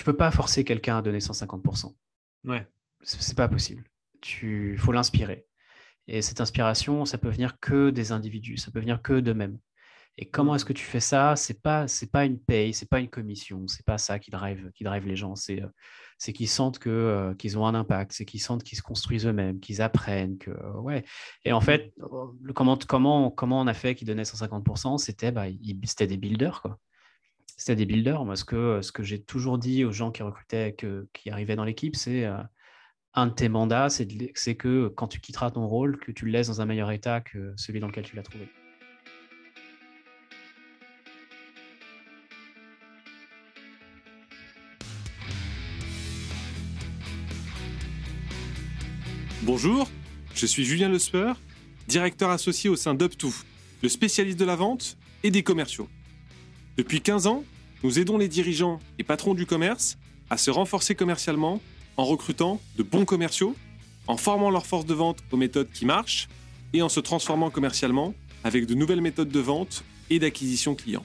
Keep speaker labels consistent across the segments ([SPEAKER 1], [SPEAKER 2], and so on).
[SPEAKER 1] tu peux pas forcer quelqu'un à donner 150%.
[SPEAKER 2] Ouais.
[SPEAKER 1] C'est pas possible. Tu faut l'inspirer. Et cette inspiration, ça peut venir que des individus, ça peut venir que d'eux-mêmes. Et comment est-ce que tu fais ça? C'est pas c'est pas une paye, c'est pas une commission, c'est pas ça qui drive qui drive les gens. C'est c'est qu'ils sentent que euh, qu'ils ont un impact, c'est qu'ils sentent qu'ils se construisent eux-mêmes, qu'ils apprennent que ouais. Et en fait, le, comment comment comment on a fait qu'ils donnaient 150% C'était bah, c'était des builders quoi. C'était des builders. Moi, ce que ce que j'ai toujours dit aux gens qui recrutaient, qui arrivaient dans l'équipe, c'est euh, un de tes mandats, c'est que quand tu quitteras ton rôle, que tu le laisses dans un meilleur état que celui dans lequel tu l'as trouvé.
[SPEAKER 2] Bonjour, je suis Julien Lesper, directeur associé au sein d'UpTo, le spécialiste de la vente et des commerciaux. Depuis 15 ans, nous aidons les dirigeants et patrons du commerce à se renforcer commercialement en recrutant de bons commerciaux, en formant leur force de vente aux méthodes qui marchent et en se transformant commercialement avec de nouvelles méthodes de vente et d'acquisition client.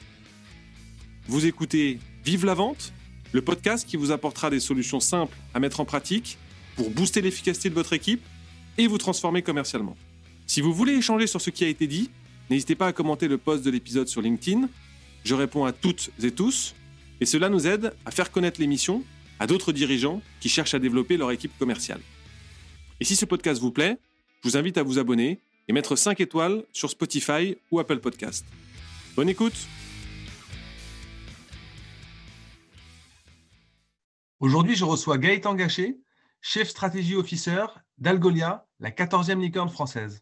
[SPEAKER 2] Vous écoutez Vive la vente, le podcast qui vous apportera des solutions simples à mettre en pratique pour booster l'efficacité de votre équipe et vous transformer commercialement. Si vous voulez échanger sur ce qui a été dit, n'hésitez pas à commenter le post de l'épisode sur LinkedIn. Je réponds à toutes et tous, et cela nous aide à faire connaître l'émission à d'autres dirigeants qui cherchent à développer leur équipe commerciale. Et si ce podcast vous plaît, je vous invite à vous abonner et mettre 5 étoiles sur Spotify ou Apple Podcast. Bonne écoute Aujourd'hui, je reçois Gaëtan Gachet, chef stratégie officer d'Algolia, la 14e licorne française.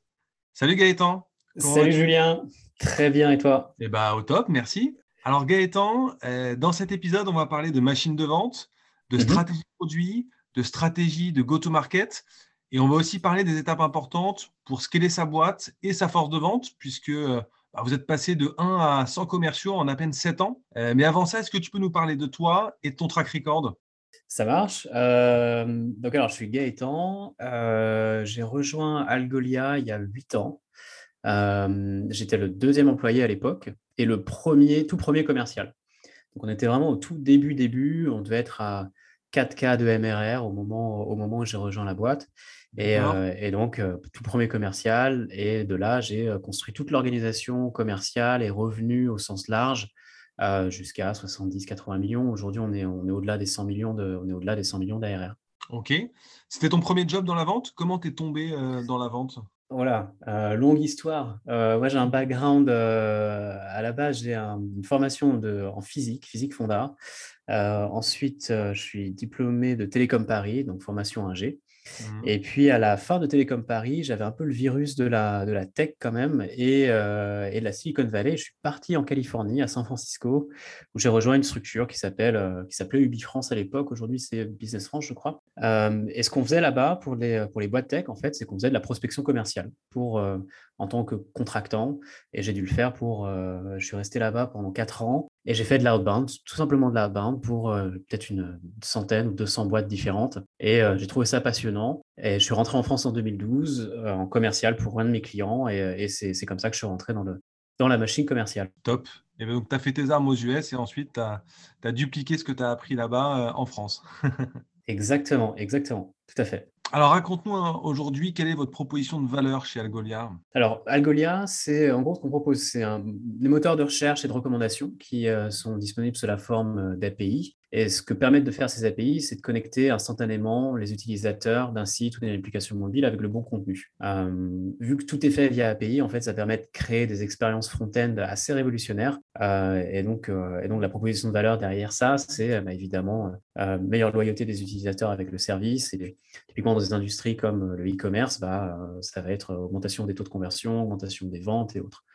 [SPEAKER 2] Salut Gaëtan.
[SPEAKER 1] Salut Julien. Très bien et toi?
[SPEAKER 2] Eh bien, au top, merci. Alors Gaëtan, euh, dans cet épisode, on va parler de machines de vente, de mhm. stratégie produit, de stratégie de go-to-market. Et on va aussi parler des étapes importantes pour scaler sa boîte et sa force de vente, puisque euh, bah, vous êtes passé de 1 à 100 commerciaux en à peine 7 ans. Euh, mais avant ça, est-ce que tu peux nous parler de toi et de ton track record?
[SPEAKER 1] Ça marche. Donc alors, je suis Gaëtan. J'ai rejoint Algolia il y a huit ans. Euh, j'étais le deuxième employé à l'époque et le premier, tout premier commercial. Donc on était vraiment au tout début, début. On devait être à 4K de MRR au moment, au moment où j'ai rejoint la boîte. Et, et donc, tout premier commercial. Et de là, j'ai construit toute l'organisation commerciale et revenus au sens large jusqu'à 70-80 millions. Aujourd'hui, on est, on est au-delà des 100 millions de, on est au-delà des 100 millions d'ARR.
[SPEAKER 2] Ok. C'était ton premier job dans la vente? Comment t'es tombé euh, dans la vente?
[SPEAKER 1] Voilà, euh, longue histoire. Euh, moi, j'ai un background, à la base, j'ai une formation en physique, physique fonda. ensuite, je suis diplômé de Télécom Paris, donc formation 1G. Mmh. Et puis à la fin de Télécom Paris, j'avais un peu le virus de la, de la tech quand même et, euh, et de la Silicon Valley. Je suis parti en Californie, à San Francisco, où j'ai rejoint une structure qui s'appelle euh, qui s'appelait UbiFrance à l'époque. Aujourd'hui, c'est Business France, je crois. Euh, et ce qu'on faisait là-bas pour les, pour les boîtes tech, en fait, c'est qu'on faisait de la prospection commerciale pour, en tant que contractant. Et j'ai dû le faire pour. je suis resté là-bas pendant quatre ans et j'ai fait de l'outbound, tout simplement de l'outbound pour euh, peut-être une centaine ou 200 boîtes différentes. Et euh, j'ai trouvé ça passionnant. Et je suis rentré en France en 2012 euh, en commercial pour un de mes clients. Et, c'est comme ça que je suis rentré dans, le, dans la machine commerciale.
[SPEAKER 2] Top. Et ben, donc, tu as fait tes armes aux US et ensuite, tu as, as, dupliqué ce que tu as appris là-bas en France.
[SPEAKER 1] exactement, exactement. Tout à fait.
[SPEAKER 2] Alors, raconte-nous hein, aujourd'hui, quelle est votre proposition de valeur chez Algolia?
[SPEAKER 1] Alors, Algolia, c'est en gros ce qu'on propose, c'est des moteurs de recherche et de recommandation qui euh, sont disponibles sous la forme euh, d'API et ce que permettent de faire ces API, c'est de connecter instantanément les utilisateurs d'un site ou d'une application mobile avec le bon contenu. Euh, vu que tout est fait via API, en fait, ça permet de créer des expériences front-end assez révolutionnaires. Euh, et, donc, euh, et donc, la proposition de valeur derrière ça, c'est bah, évidemment meilleure loyauté des utilisateurs avec le service. Et typiquement, dans des industries comme le e-commerce, bah, ça va être augmentation des taux de conversion, augmentation des ventes et autres.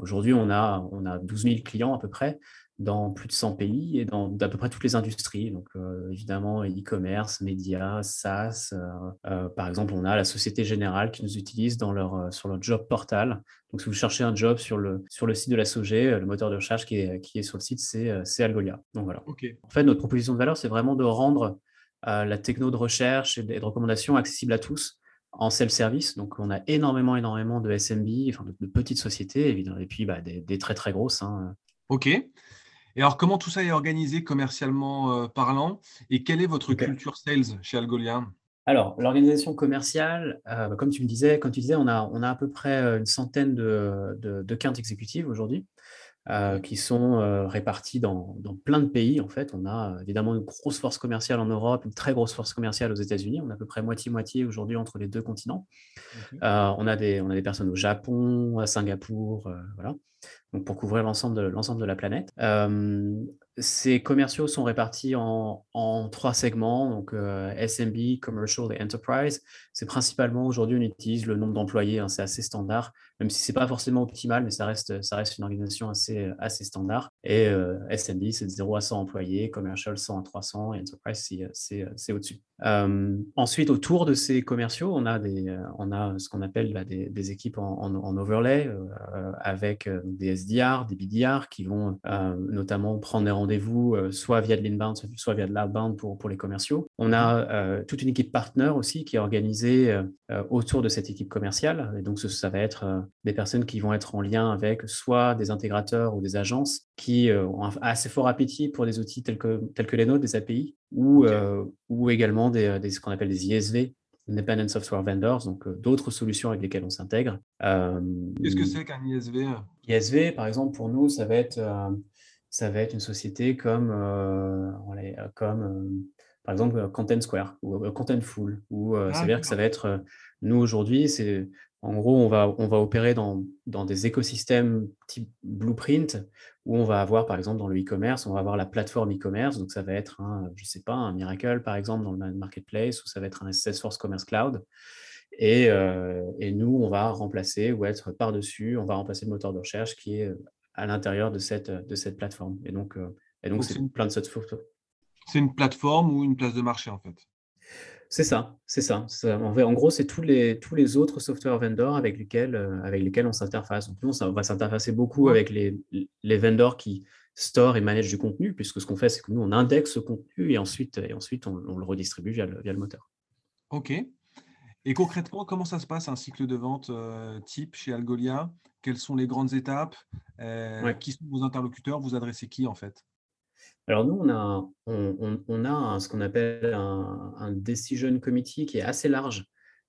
[SPEAKER 1] Aujourd'hui, on a, on a 12 000 clients à peu près dans plus de 100 pays et dans à peu près toutes les industries. Donc, euh, évidemment, e-commerce, médias, SaaS. Euh, euh, par exemple, on a la Société Générale qui nous utilise dans leur, sur leur job portal. Donc, si vous cherchez un job sur le, sur le site de la SOG, le moteur de recherche qui est, qui est sur le site, c'est Algolia. Donc, voilà. En fait, notre proposition de valeur, c'est vraiment de rendre la techno de recherche et de, recommandation accessible à tous en self-service. Donc, on a énormément, énormément de SMB, enfin, de, petites sociétés, évidemment, et puis bah, des, des, très, très grosses. Hein.
[SPEAKER 2] OK.
[SPEAKER 3] Et alors, comment tout ça est organisé commercialement parlant? Et quelle est votre culture sales chez Algolia?
[SPEAKER 1] Alors, l'organisation commerciale, comme tu me disais, comme tu disais, on a, on a à peu près une centaine de, de, de quintes exécutives aujourd'hui. Euh, qui sont euh, répartis dans, plein de pays. En fait, on a euh, évidemment une grosse force commerciale en Europe, une très grosse force commerciale aux États-Unis. On a à peu près moitié-moitié aujourd'hui entre les deux continents. on, a des, on a des personnes au Japon, à Singapour, voilà. Donc pour couvrir l'ensemble de, l'ensemble de la planète. Ces commerciaux sont répartis en, trois segments, donc euh, SMB, Commercial et Enterprise. C'est principalement aujourd'hui, on utilise le nombre d'employés, hein, c'est assez standard, même si ce n'est pas forcément optimal, mais ça reste, ça reste une organisation assez, assez standard. Et euh, SMB, c'est de 0 à 100 employés, Commercial 100 à 300 et Enterprise, c'est au-dessus. Euh, ensuite, autour de ces commerciaux, on a, des, on a ce qu'on appelle bah, des, équipes en, overlay avec des SDR, des BDR qui vont notamment prendre des rendez vous euh, soit via de l'inbound, soit via de l'outbound pour, pour les commerciaux. On a euh, toute une équipe partenaire aussi qui est organisée euh, autour de cette équipe commerciale. Et donc, ça, va être des personnes qui vont être en lien avec soit des intégrateurs ou des agences qui ont un assez fort appétit pour des outils tels que, tels que les nôtres, des API, ou, ou également des, des ce qu'on appelle des ISV, Independent Software Vendors, donc d'autres solutions avec lesquelles on s'intègre.
[SPEAKER 3] Qu'est-ce que c'est qu'un ISV
[SPEAKER 1] ISV, par exemple, pour nous, ça va être ça va être une société comme, euh, comme euh, par exemple Content Square ou euh, Contentful, ou ça ah, veut dire que ça va être, nous aujourd'hui, c'est en gros, on va, on va opérer dans, dans, des écosystèmes type blueprint où on va avoir, par exemple, dans le e-commerce, on va avoir la plateforme e-commerce. Donc, ça va être, un, je sais pas, un Miracle, par exemple, dans le marketplace, ou ça va être un Salesforce Commerce Cloud. Et, et, nous, on va remplacer ou être par-dessus, on va remplacer le moteur de recherche qui est à l'intérieur de cette, de cette plateforme. Et donc, euh, et donc, c'est plein de photos.
[SPEAKER 3] C'est une plateforme ou une place de marché, en fait
[SPEAKER 1] c'est ça, c'est ça. En, gros, c'est tous les, tous les autres software vendors avec lesquels, euh, avec lesquels on s'interface. Donc, nous, on va s'interfacer beaucoup avec les, les vendors qui store et managent du contenu, puisque ce qu'on fait, c'est que nous, on indexe ce contenu et ensuite, et ensuite on, le redistribue via le, via le, moteur.
[SPEAKER 3] OK. Et concrètement, comment ça se passe un cycle de vente euh, type chez Algolia? Quelles sont les grandes étapes? Euh, Qui sont vos interlocuteurs? Vous adressez qui en fait?
[SPEAKER 1] Alors nous, on a, on, a ce qu'on appelle un, decision committee qui est assez large,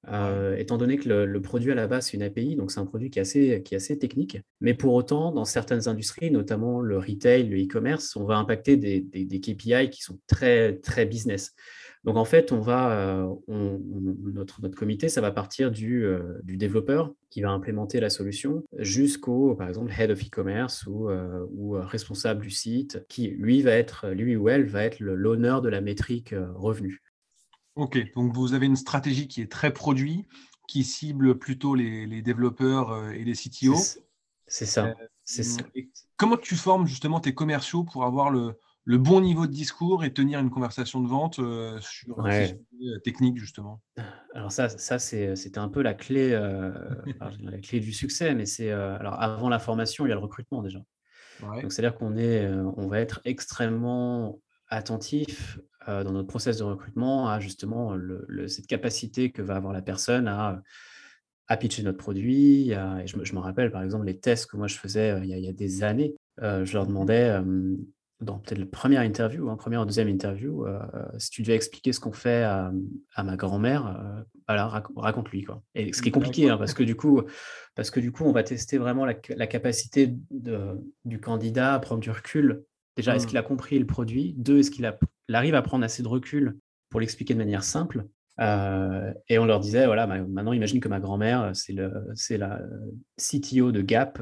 [SPEAKER 1] euh, étant donné que le, produit à la base, c'est une API, donc c'est un produit qui est, assez, qui est assez technique. Mais pour autant, dans certaines industries, notamment le retail, le e-commerce, on va impacter des, des, des, KPI qui sont très, très business. Donc en fait, on va, euh, notre, notre comité, ça va partir du, euh, du, développeur qui va implémenter la solution jusqu'au, par exemple, head of e-commerce ou, euh, ou, responsable du site, qui lui va être, lui ou elle va être l'honneur de la métrique revenu.
[SPEAKER 3] Ok, donc vous avez une stratégie qui est très produit, qui cible plutôt les, les développeurs et les CTO.
[SPEAKER 1] C'est ça. c'est
[SPEAKER 3] ça. comment tu formes justement tes commerciaux pour avoir le, le bon niveau de discours et tenir une conversation de vente euh, sur ouais. Euh, technique justement
[SPEAKER 1] Alors ça, ça c'était un peu la clé, euh, la clé du succès, mais c'est alors avant la formation, il y a le recrutement déjà. Donc c'est-à-dire qu'on est, on va être extrêmement attentif dans notre process de recrutement à justement cette capacité que va avoir la personne à à pitcher notre produit. je, me, rappelle par exemple les tests que moi je faisais il, y a, des années. je leur demandais dans peut-être la première interview, hein, première ou deuxième interview, euh, si tu devais expliquer ce qu'on fait à, ma grand-mère, euh, alors raconte-lui quoi. Et ce qui est compliqué, hein, parce que du coup, parce que du coup, on va tester vraiment la, capacité de, du candidat à prendre du recul. Déjà, est-ce mmh. qu'il a compris le produit? Deux, est-ce qu'il arrive à prendre assez de recul pour l'expliquer de manière simple? Euh, et on leur disait, voilà, maintenant imagine que ma grand-mère, euh, c'est, le, c'est la euh, CTO de Gap,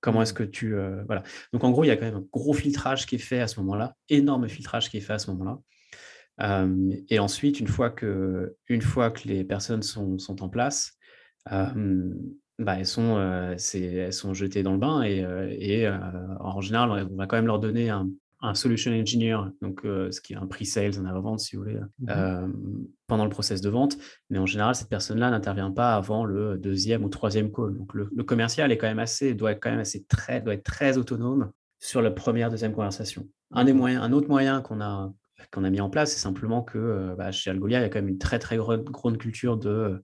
[SPEAKER 1] comment est-ce mmh. que tu... voilà. Donc en gros, il y a quand même un gros filtrage qui est fait à ce moment-là, énorme filtrage qui est fait à ce moment-là. et ensuite, une fois que, une fois que les personnes sont, sont en place, bah, elles, sont, c'est, elles sont jetées dans le bain et, et en général, on va quand même leur donner un, un solution engineer, donc euh, ce qui est un pre-sales, un avant-vente si vous voulez, mmh euh, pendant le process de vente. Mais en général, cette personne-là n'intervient pas avant le deuxième ou troisième call. Donc le, commercial est quand même assez, doit être quand même assez très, doit être très autonome sur la première, deuxième conversation. Un des moyens, un autre moyen qu'on a qu'on a mis en place, c'est simplement que euh, bah, chez Algolia, il y a quand même une très très grande, grande culture de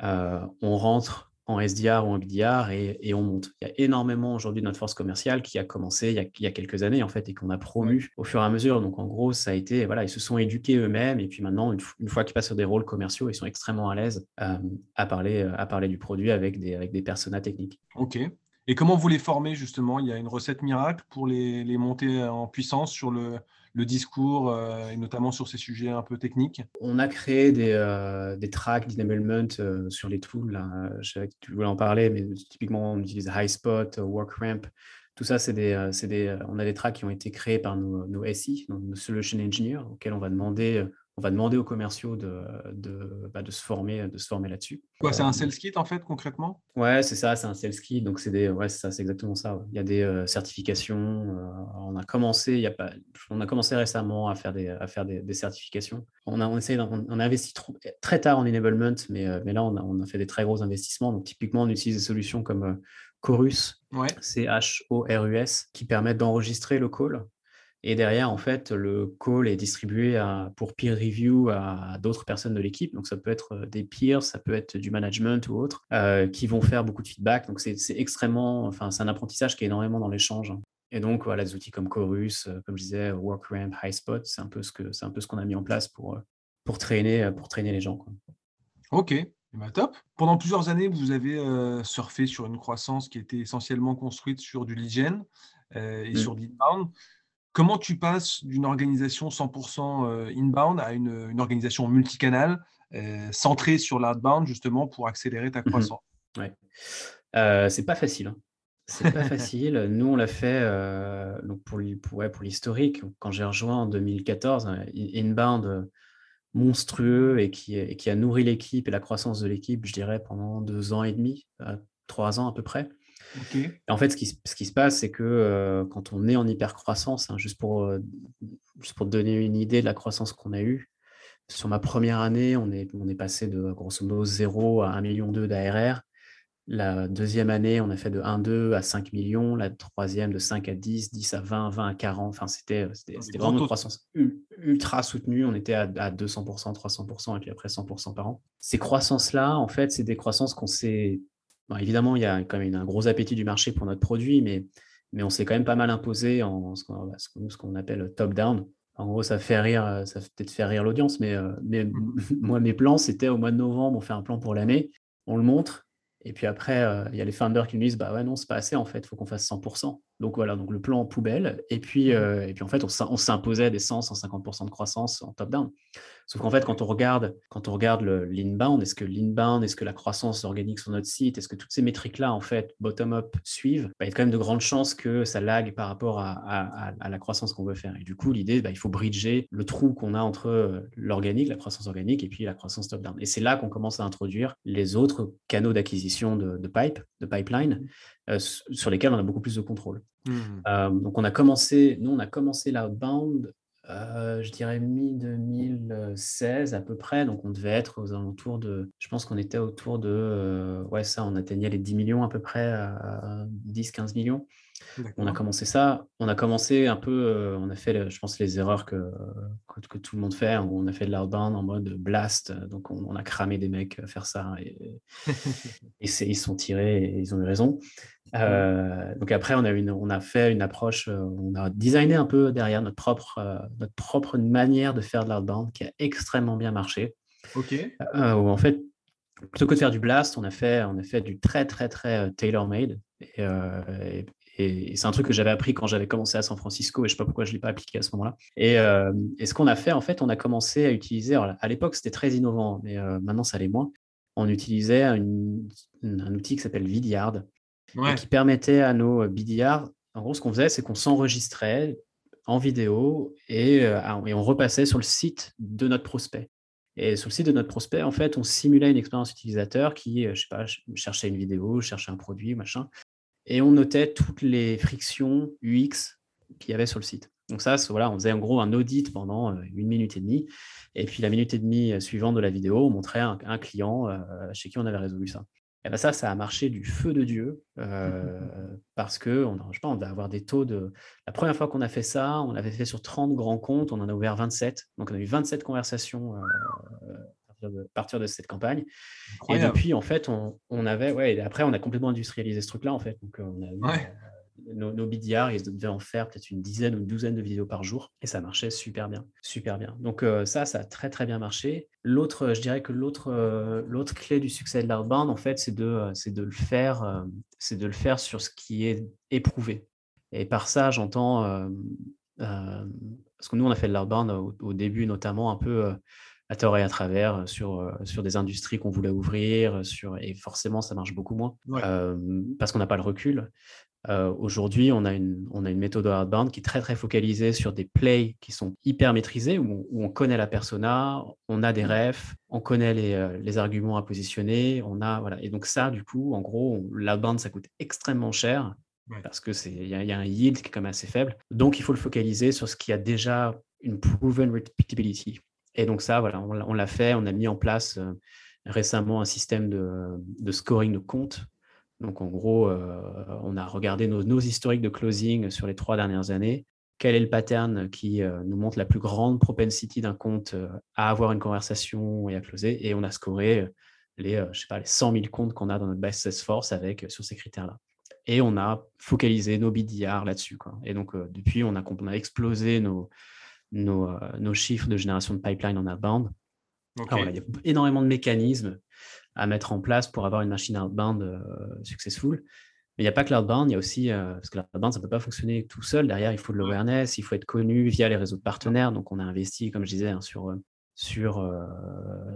[SPEAKER 1] on rentre en SDR ou en BDR et, on monte. Il y a énormément aujourd'hui de notre force commerciale qui a commencé il y a, quelques années en fait et qu'on a promu au fur et à mesure. Donc en gros, ça a été, voilà, ils se sont éduqués eux-mêmes et puis maintenant, une, fois qu'ils passent sur des rôles commerciaux, ils sont extrêmement à l'aise euh, à, parler, euh, à parler du produit avec des, avec des personas techniques.
[SPEAKER 3] Ok. Et comment vous les formez justement? Il y a une recette miracle pour les, les monter en puissance sur le, le discours, euh, et notamment sur ces sujets un peu techniques
[SPEAKER 1] On a créé des, euh, des tracks d'enablement euh, sur les tools. Je sais que tu voulais en parler, mais typiquement, on utilise HighSpot, WorkRamp. Tout ça, c'est des, des, on a des tracks qui ont été créés par nos, nos SI, nos Solution Engineers, auxquels on va demander on va demander aux commerciaux de, de, bah, de se former, de se former là-dessus.
[SPEAKER 3] Quoi, c'est un euh, sales kit en fait concrètement?
[SPEAKER 1] Ouais, c'est ça, c'est un sales kit. Donc c'est des, ouais, c'est ça, c'est exactement ça. Il y a des euh, certifications. Euh, on a commencé, il y a pas, on a commencé récemment à faire des, à faire des, certifications. On a, on, essaie, on, a investi très tard en enablement, mais, mais là on a, on a fait des très gros investissements. Donc typiquement, on utilise des solutions comme Chorus,
[SPEAKER 3] ouais.
[SPEAKER 1] C-H-O-R-U-S, qui permettent d'enregistrer le call et derrière, en fait, le call est distribué pour peer review à d'autres personnes de l'équipe. Donc, ça peut être euh, des peers, ça peut être du management ou autre, euh, qui vont faire beaucoup de feedback. Donc, c'est extrêmement, enfin, c'est un apprentissage qui est énormément dans l'échange. Et donc, voilà, des outils comme Chorus, euh, comme je disais, WorkRamp, HighSpot, c'est un peu ce que c'est un peu ce qu'on a mis en place pour pour traîner pour traîner les gens.
[SPEAKER 3] Ok, eh ben, top. Pendant plusieurs années, vous avez surfé sur une croissance qui était essentiellement construite sur du lead gen et mmh. sur l'inbound. Comment tu passes d'une organisation 100% euh, inbound à une, organisation multicanale euh, centrée sur l'outbound justement pour accélérer ta mmh croissance?
[SPEAKER 1] Ouais. Euh, c'est pas facile. Hein. C'est pas facile. Nous, on l'a fait euh, donc pour, pour, pour l'historique. Quand j'ai rejoint en 2014, inbound monstrueux et qui, et qui a nourri l'équipe et la croissance de l'équipe, je dirais, pendant deux ans et demi, trois ans à peu près. En fait, ce qui, ce qui se passe, c'est que euh, quand on est en hypercroissance, hein, juste, pour, euh, juste pour donner une idée de la croissance qu'on a eue, sur ma première année, on est, on est passé de grosso modo 0 à 1,2 million d'ARR. La deuxième année, on a fait de 1,2 à 5 millions. La troisième, de 5 à 10, 10 à 20, 20 à 40. Enfin, c'était vraiment une croissance ultra soutenue. On était à, à 200%, 300% et puis après 100% par an. Ces croissances-là, en fait, c'est des croissances qu'on s'est évidemment, il y a quand même un gros appétit du marché pour notre produit, mais, mais on s'est quand même pas mal imposé en ce qu'on appelle top-down. En gros, ça fait rire, ça fait peut-être faire rire l'audience, mais, euh, mais moi, mes plans, c'était au mois de novembre, on fait un plan pour l'année, on le montre, et puis après, euh, il y a les founders qui nous disent, bah ouais, non, c'est pas assez, en fait, il faut qu'on fasse 100%. Donc voilà, donc le plan en poubelle. Et puis, mmh. euh, et puis en fait, on, s'imposait des 100, 150% de croissance en top-down. Sauf qu'en fait, quand on regarde, quand on regarde l'inbound, est-ce que l'inbound, est-ce que la croissance organique sur notre site, est-ce que toutes ces métriques-là, en fait, bottom-up suivent, bah, il y a quand même de grandes chances que ça lag par rapport à, la croissance qu'on veut faire. Et du coup, l'idée, bah, il faut bridger le trou qu'on a entre euh, l'organique, la croissance organique, et puis la croissance top-down. Et c'est là qu'on commence à introduire les autres canaux d'acquisition de, de pipe, de pipeline. Euh, sur lesquels on a beaucoup plus de contrôle. Mmh. Euh, donc on a commencé, nous on a commencé l'outbound, euh, je dirais mi-2016 à peu près, donc on devait être aux alentours de, je pense qu'on était autour de, ouais ça, on atteignait les 10 millions à peu près, 10-15 millions. On a commencé ça, on a commencé un peu, on a fait, je pense, les erreurs que, que, tout le monde fait. On a fait de l'outbound en mode blast, donc on, a cramé des mecs à faire ça et, et ils sont tirés et ils ont eu raison. Euh, donc après, on a, une, on a fait une approche, euh, on a designé un peu derrière notre propre, euh, notre propre manière de faire de l'outbound qui a extrêmement bien marché.
[SPEAKER 3] Ok.
[SPEAKER 1] où en fait, plutôt que de faire du blast, on a fait, on a fait du très, très, très tailor-made. Et, et, c'est un truc que j'avais appris quand j'avais commencé à San Francisco et je ne sais pas pourquoi je ne l'ai pas appliqué à ce moment-là. Et, et, ce qu'on a fait, en fait, on a commencé à utiliser, à l'époque c'était très innovant, mais maintenant ça l'est moins. On utilisait un outil qui s'appelle Vidyard, qui permettait à nos BDR, en gros, ce qu'on faisait, c'est qu'on s'enregistrait en vidéo et, et, on repassait sur le site de notre prospect. Et sur le site de notre prospect, en fait, on simulait une expérience utilisateur qui, je sais pas, cherchait une vidéo, cherchait un produit, machin, et on notait toutes les frictions UX qu'il y avait sur le site. Donc ça, voilà, on faisait en gros un audit pendant une minute et demie, et puis la minute et demie suivante de la vidéo, on montrait un, un client chez qui on avait résolu ça. Et ben ça, ça a marché du feu de Dieu euh, parce que on, je sais pas, on va avoir des taux de. La première fois qu'on a fait ça, on avait fait sur 30 grands comptes, on en a ouvert 27. Donc on a eu 27 conversations euh, partir de, partir de cette campagne. Et depuis, en fait, on, on, avait, ouais, et après, on a complètement industrialisé ce truc-là, en fait. Donc, on a nos, nos BDR, ils devaient en faire peut-être une dizaine ou une douzaine de vidéos par jour et ça marchait super bien, super bien. Donc euh, ça, ça a très très bien marché. L'autre, je dirais que l'autre, euh, l'autre clé du succès de l'outbound, en fait, c'est de, euh, c'est de le faire, c'est de le faire sur ce qui est éprouvé. Et par ça, j'entends, parce que nous, on a fait de l'outbound au, début, notamment un peu à tort et à travers sur, sur des industries qu'on voulait ouvrir, sur, et forcément, ça marche beaucoup moins parce qu'on n'a pas le recul. Euh, aujourd'hui, on, a une, on a une méthode outbound qui est très très focalisée sur des plays qui sont hyper maîtrisés, où, on connaît la persona, on a des mmh. refs, on connaît les, euh, les, arguments à positionner, on a voilà. Et donc ça, du coup, en gros, l'outbound ça coûte extrêmement cher parce que c'est il y, a un yield qui est quand même assez faible. Donc il faut le focaliser sur ce qui a déjà une proven repeatability. Et donc ça, voilà, on, l'a fait, on a mis en place euh, récemment un système de, scoring de comptes donc en gros, euh, on a regardé nos, historiques de closing sur les trois dernières années. Quel est le pattern qui euh, nous montre la plus grande propensity d'un compte à avoir une conversation et à closer? Et on a scoré les, je sais pas, les 100 000 comptes qu'on a dans notre base force avec sur ces critères-là. Et on a focalisé nos BDR là-dessus. Et donc, depuis, on a, on a explosé nos, nos, nos, chiffres de génération de pipeline en outbound. Alors, il y a énormément de mécanismes à mettre en place pour avoir une machine outbound euh, successful. Mais il n'y a pas que l'outbound, il y a aussi, euh, parce que l'outbound, ça ne peut pas fonctionner tout seul. Derrière, il faut de l'awareness, il faut être connu via les réseaux de partenaires. Donc, on a investi, comme je disais, hein, sur, euh, sur,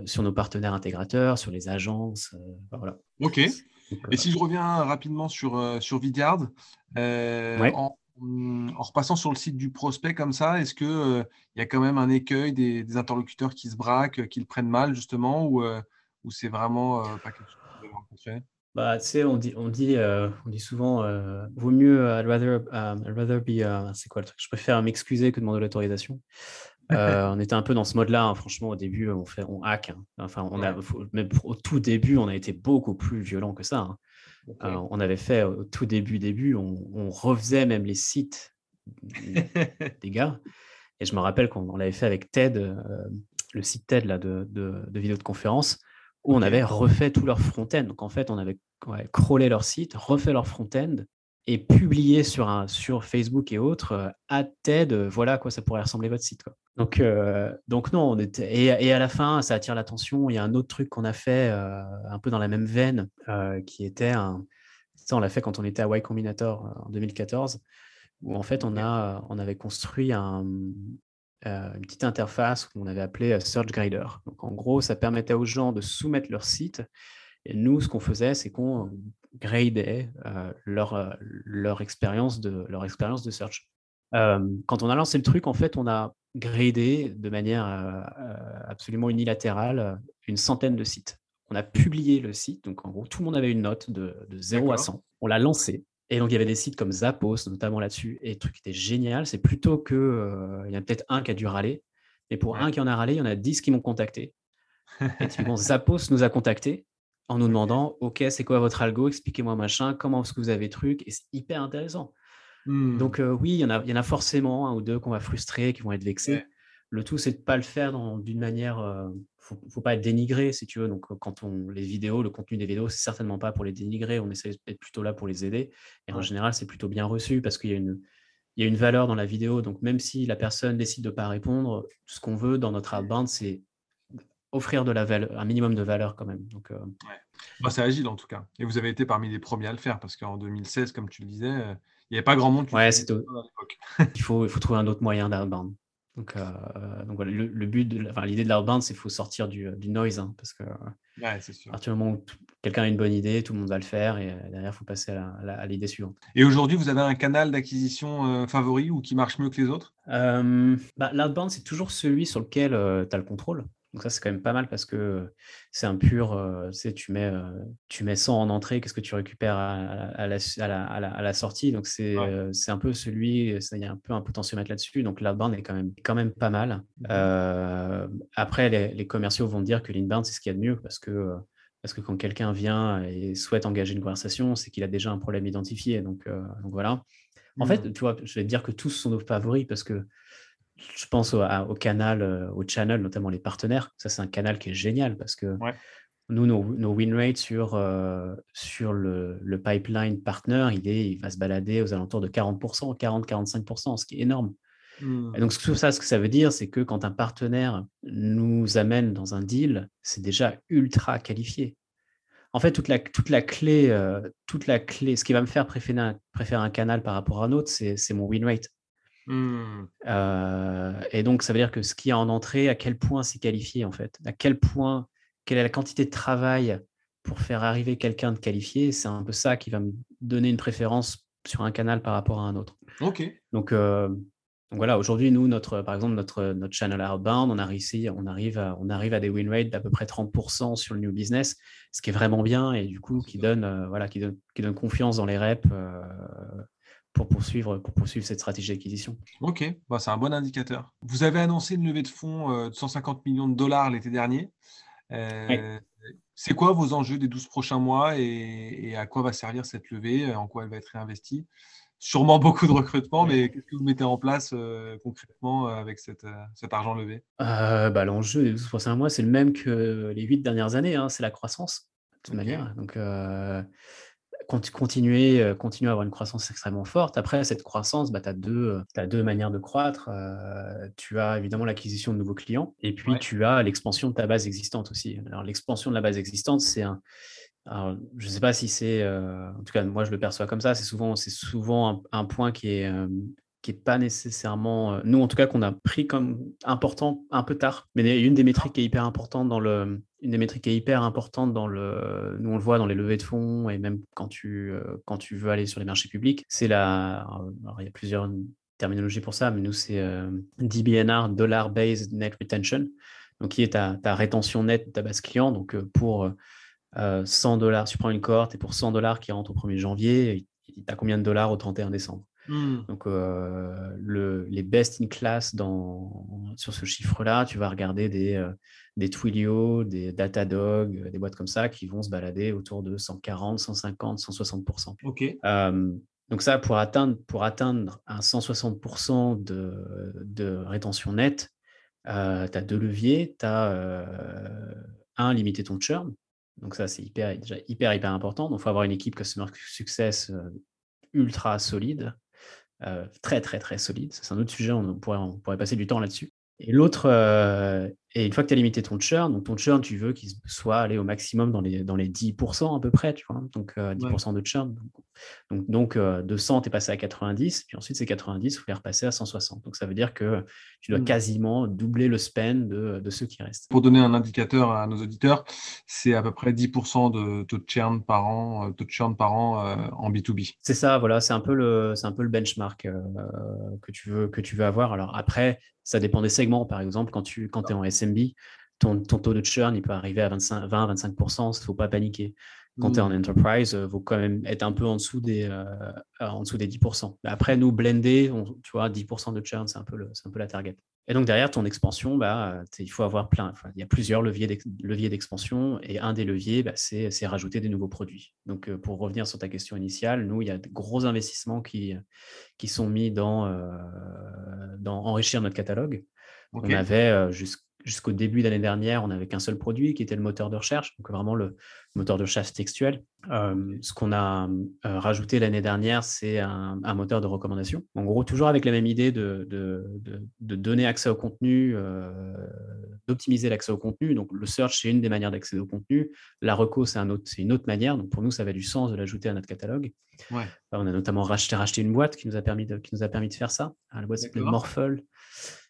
[SPEAKER 1] sur nos partenaires intégrateurs, sur les agences. voilà.
[SPEAKER 2] OK. Et si je reviens rapidement sur, sur Vidyard, en, repassant sur le site du prospect comme ça, est-ce qu'il il y a quand même un écueil des, des, interlocuteurs qui se braquent, qui le prennent mal, justement, ou ou c'est vraiment euh, pas quelque chose vous
[SPEAKER 1] rencontrer bah, tu sais, on dit, on dit, euh, on dit souvent, euh, vaut mieux, I'd rather, um, rather be, c'est quoi le truc? Je préfère m'excuser que demander l'autorisation. on était un peu dans ce mode-là, hein. franchement, au début, on, fait, on hack. Hein. Enfin, on a, même au tout début, on a été beaucoup plus violent que ça. Hein. On avait fait au tout début, début, on, refaisait même les sites des gars. Et je me rappelle qu'on l'avait fait avec TED, le site TED là, de, de, de vidéo de conférence où on avait refait tout leur front-end. Donc en fait, on avait crawlé leur site, refait leur front-end et publié sur, un, sur Facebook et autres euh, à TED, euh, voilà à quoi ça pourrait ressembler votre site. Quoi. Donc, euh, donc non, on était, et, à la fin, ça attire l'attention. Il y a un autre truc qu'on a fait un peu dans la même veine, qui était un... Ça, on l'a fait quand on était à Y Combinator en 2014, où en fait, on, a, on avait construit un, euh, une petite interface qu'on avait appelée euh, Search Grader. Donc en gros, ça permettait aux gens de soumettre leur site. Et nous, ce qu'on faisait, c'est qu'on gradait euh, leur, leur, expérience de, leur expérience de search. quand on a lancé le truc, en fait, on a gradé de manière absolument unilatérale une centaine de sites. On a publié le site, donc en gros, tout le monde avait une note de, de 0 à 100. On l'a lancé. Et donc, il y avait des sites comme Zappos, notamment là-dessus. Et le truc était génial, c'est plutôt qu'il euh, il y a peut-être un qui a dû râler. Mais pour un qui en a râlé, il y en a dix qui m'ont contacté. Et typiquement, Zappos nous a contactés en nous demandant OK, c'est quoi votre algo? Expliquez-moi machin, comment est-ce que vous avez truc? Et c'est hyper intéressant. Mmh. Donc, euh, oui, il y, en a, il y en a forcément un ou deux qu'on va frustrer, qui vont être vexés. Le tout, c'est de ne pas le faire d'une manière. Euh, faut, faut pas être dénigré, si tu veux. Donc, quand on les vidéos, le contenu des vidéos, c'est certainement pas pour les dénigrer. On essaie d'être plutôt là pour les aider. Et en général, c'est plutôt bien reçu parce qu'il y a une, il y a une valeur dans la vidéo. Donc, même si la personne décide de pas répondre, ce qu'on veut dans notre outbound, c'est offrir de la valeur, un minimum de valeur quand même. Donc, euh,
[SPEAKER 2] bah, c'est agile en tout cas. Et vous avez été parmi les premiers à le faire parce qu'en 2016, comme tu le disais, euh, il n'y avait pas grand monde qui
[SPEAKER 1] ouais, c'était il faut, il faut trouver un autre moyen d'outbound. Donc, euh, donc voilà, le, but, de, enfin, l'idée de l'outbound, c'est qu'il faut sortir du, du noise, hein, parce que
[SPEAKER 2] ouais, sûr.
[SPEAKER 1] à partir du moment où quelqu'un a une bonne idée, tout le monde va le faire, et euh, derrière, il faut passer à, l'idée suivante.
[SPEAKER 2] Et aujourd'hui, vous avez un canal d'acquisition euh, favori ou qui marche mieux que les autres?
[SPEAKER 1] Bah, L'outbound, c'est toujours celui sur lequel tu as le contrôle. Donc ça, c'est quand même pas mal parce que c'est un pur, euh, tu sais, tu mets, euh, tu mets 100 en entrée, qu'est-ce que tu récupères à, la, à la, sortie? Donc c'est euh, c'est un peu celui, il y a un peu un potentiomètre là-dessus. Donc l'outbound est quand même, quand même pas mal. Mmh après, les, commerciaux vont dire que l'inbound, c'est ce qu'il y a de mieux parce que, parce que quand quelqu'un vient et souhaite engager une conversation, c'est qu'il a déjà un problème identifié. Donc, donc voilà. En fait, mmh. tu vois, je vais te dire que tous sont nos favoris parce que je pense au, canal, au channel, notamment les partenaires. Ça, c'est un canal qui est génial parce que nous, nos, win rates sur, sur le, pipeline partner, il, est, il va se balader aux alentours de 40%, 40-45%, ce qui est énorme. Mmh. Et donc, tout ça, ce que ça veut dire, c'est que quand un partenaire nous amène dans un deal, c'est déjà ultra qualifié. En fait, toute la, toute la clé, toute la clé, ce qui va me faire préférer un, préférer un canal par rapport à un autre, c'est mon win rate. Mmh. et donc, ça veut dire que ce qui est en entrée, à quel point c'est qualifié, en fait, à quel point, quelle est la quantité de travail pour faire arriver quelqu'un de qualifié, c'est un peu ça qui va me donner une préférence sur un canal par rapport à un autre.
[SPEAKER 2] Ok.
[SPEAKER 1] Donc, donc voilà, aujourd'hui, nous, notre, par exemple, notre, notre channel outbound, on, a réussi, on, arrive à, on arrive à des win rates d'à peu près 30% sur le new business, ce qui est vraiment bien et du coup qui donne, euh, voilà, qui donne, qui donne confiance dans les reps euh, pour, poursuivre, pour poursuivre cette stratégie d'acquisition.
[SPEAKER 2] Ok, bah, c'est un bon indicateur. Vous avez annoncé une levée de fonds euh, de 150 millions de dollars l'été dernier. C'est quoi vos enjeux des 12 prochains mois et, et, à quoi va servir cette levée En quoi elle va être réinvestie? Sûrement beaucoup de recrutement, mais qu'est-ce que vous mettez en place euh, concrètement euh, avec cette, euh, cet argent levé?
[SPEAKER 1] Bah, L'enjeu des 12 prochains mois, c'est le même que les 8 dernières années, hein, c'est la croissance, de toute manière. Donc, continuer, continuer à avoir une croissance extrêmement forte. Après, cette croissance, bah, tu as, deux, as deux manières de croître. tu as évidemment l'acquisition de nouveaux clients, et puis tu as l'expansion de ta base existante aussi. Alors, l'expansion de la base existante, c'est un je ne sais pas si c'est, euh, en tout cas, moi je le perçois comme ça. C'est souvent, souvent un, point qui est, euh, qui est pas nécessairement, euh, nous en tout cas, qu'on a pris comme important un peu tard. Mais une des métriques qui est hyper importante dans le, une des métriques qui est hyper importante dans le, nous on le voit dans les levées de fonds et même quand tu, quand tu veux aller sur les marchés publics, c'est la, alors, il y a plusieurs terminologies pour ça, mais nous c'est DBNR, Dollar Based Net Retention, donc qui est ta, ta rétention nette de ta base client. Donc pour 100 euh, dollars, tu prends une cohorte et pour 100 dollars qui rentrent au 1er janvier, tu as combien de dollars au 31 décembre? Hmm. Donc, euh, le, les best in class dans, sur ce chiffre-là, tu vas regarder des, euh, des Twilio, des Datadog, des boîtes comme ça qui vont se balader autour de 140, 150, 160%.
[SPEAKER 2] Ok.
[SPEAKER 1] donc ça, pour atteindre, pour atteindre un 160% de, de, rétention nette, tu as deux leviers. Tu as un, limiter ton churn. Donc ça, c'est hyper, déjà hyper, hyper important. Donc il faut avoir une équipe Customer Success euh, ultra solide, euh, très, très, très solide. C'est un autre sujet, on pourrait, on pourrait passer du temps là-dessus. Et l'autre, euh, et une fois que tu as limité ton churn, donc ton churn, tu veux qu'il soit allé au maximum dans les, dans les 10% à peu près, tu vois. Donc 10% de churn. Donc, donc, de 100, tu es passé à 90, puis ensuite c'est 90, il faut les repasser à 160. Donc ça veut dire que tu dois mmh. quasiment doubler le spend de, de, ceux qui restent.
[SPEAKER 2] Pour donner un indicateur à nos auditeurs, c'est à peu près 10% de taux de churn par an, taux de churn par an en B2B.
[SPEAKER 1] C'est ça, voilà, c'est un peu le, c'est un peu le benchmark que, tu veux, que tu veux avoir. Alors après, ça dépend des segments. Par exemple, quand tu quand es en SMB, ton, ton, taux de churn il peut arriver à 20-25%, il ne faut pas paniquer. Quand tu es en mmh. enterprise, il faut quand même être un peu en dessous des, euh, en dessous des 10%. Mais après, nous, blender, tu vois, 10% de churn, c'est un, peu un peu la target. Et donc, derrière ton expansion, bah, il faut avoir plein. il y a plusieurs leviers d'expansion et un des leviers, bah, c'est rajouter des nouveaux produits. Donc, euh, pour revenir sur ta question initiale, nous, il y a de gros investissements qui, qui sont mis dans, euh, dans enrichir notre catalogue. On avait euh, jusqu'au début d'année dernière, on n'avait qu'un seul produit qui était le moteur de recherche, donc vraiment le moteur de recherche textuel. Euh, ce qu'on a euh, rajouté l'année dernière, c'est un, moteur de recommandation. En gros, toujours avec la même idée de, de, donner accès au contenu, d'optimiser l'accès au contenu. Donc le search, c'est une des manières d'accéder au contenu. La reco, c'est un une autre manière. Donc pour nous, ça avait du sens de l'ajouter à notre catalogue. on a notamment racheté, racheté, une boîte qui nous a permis de, qui nous a permis de faire ça. La boîte s'appelle Morphle.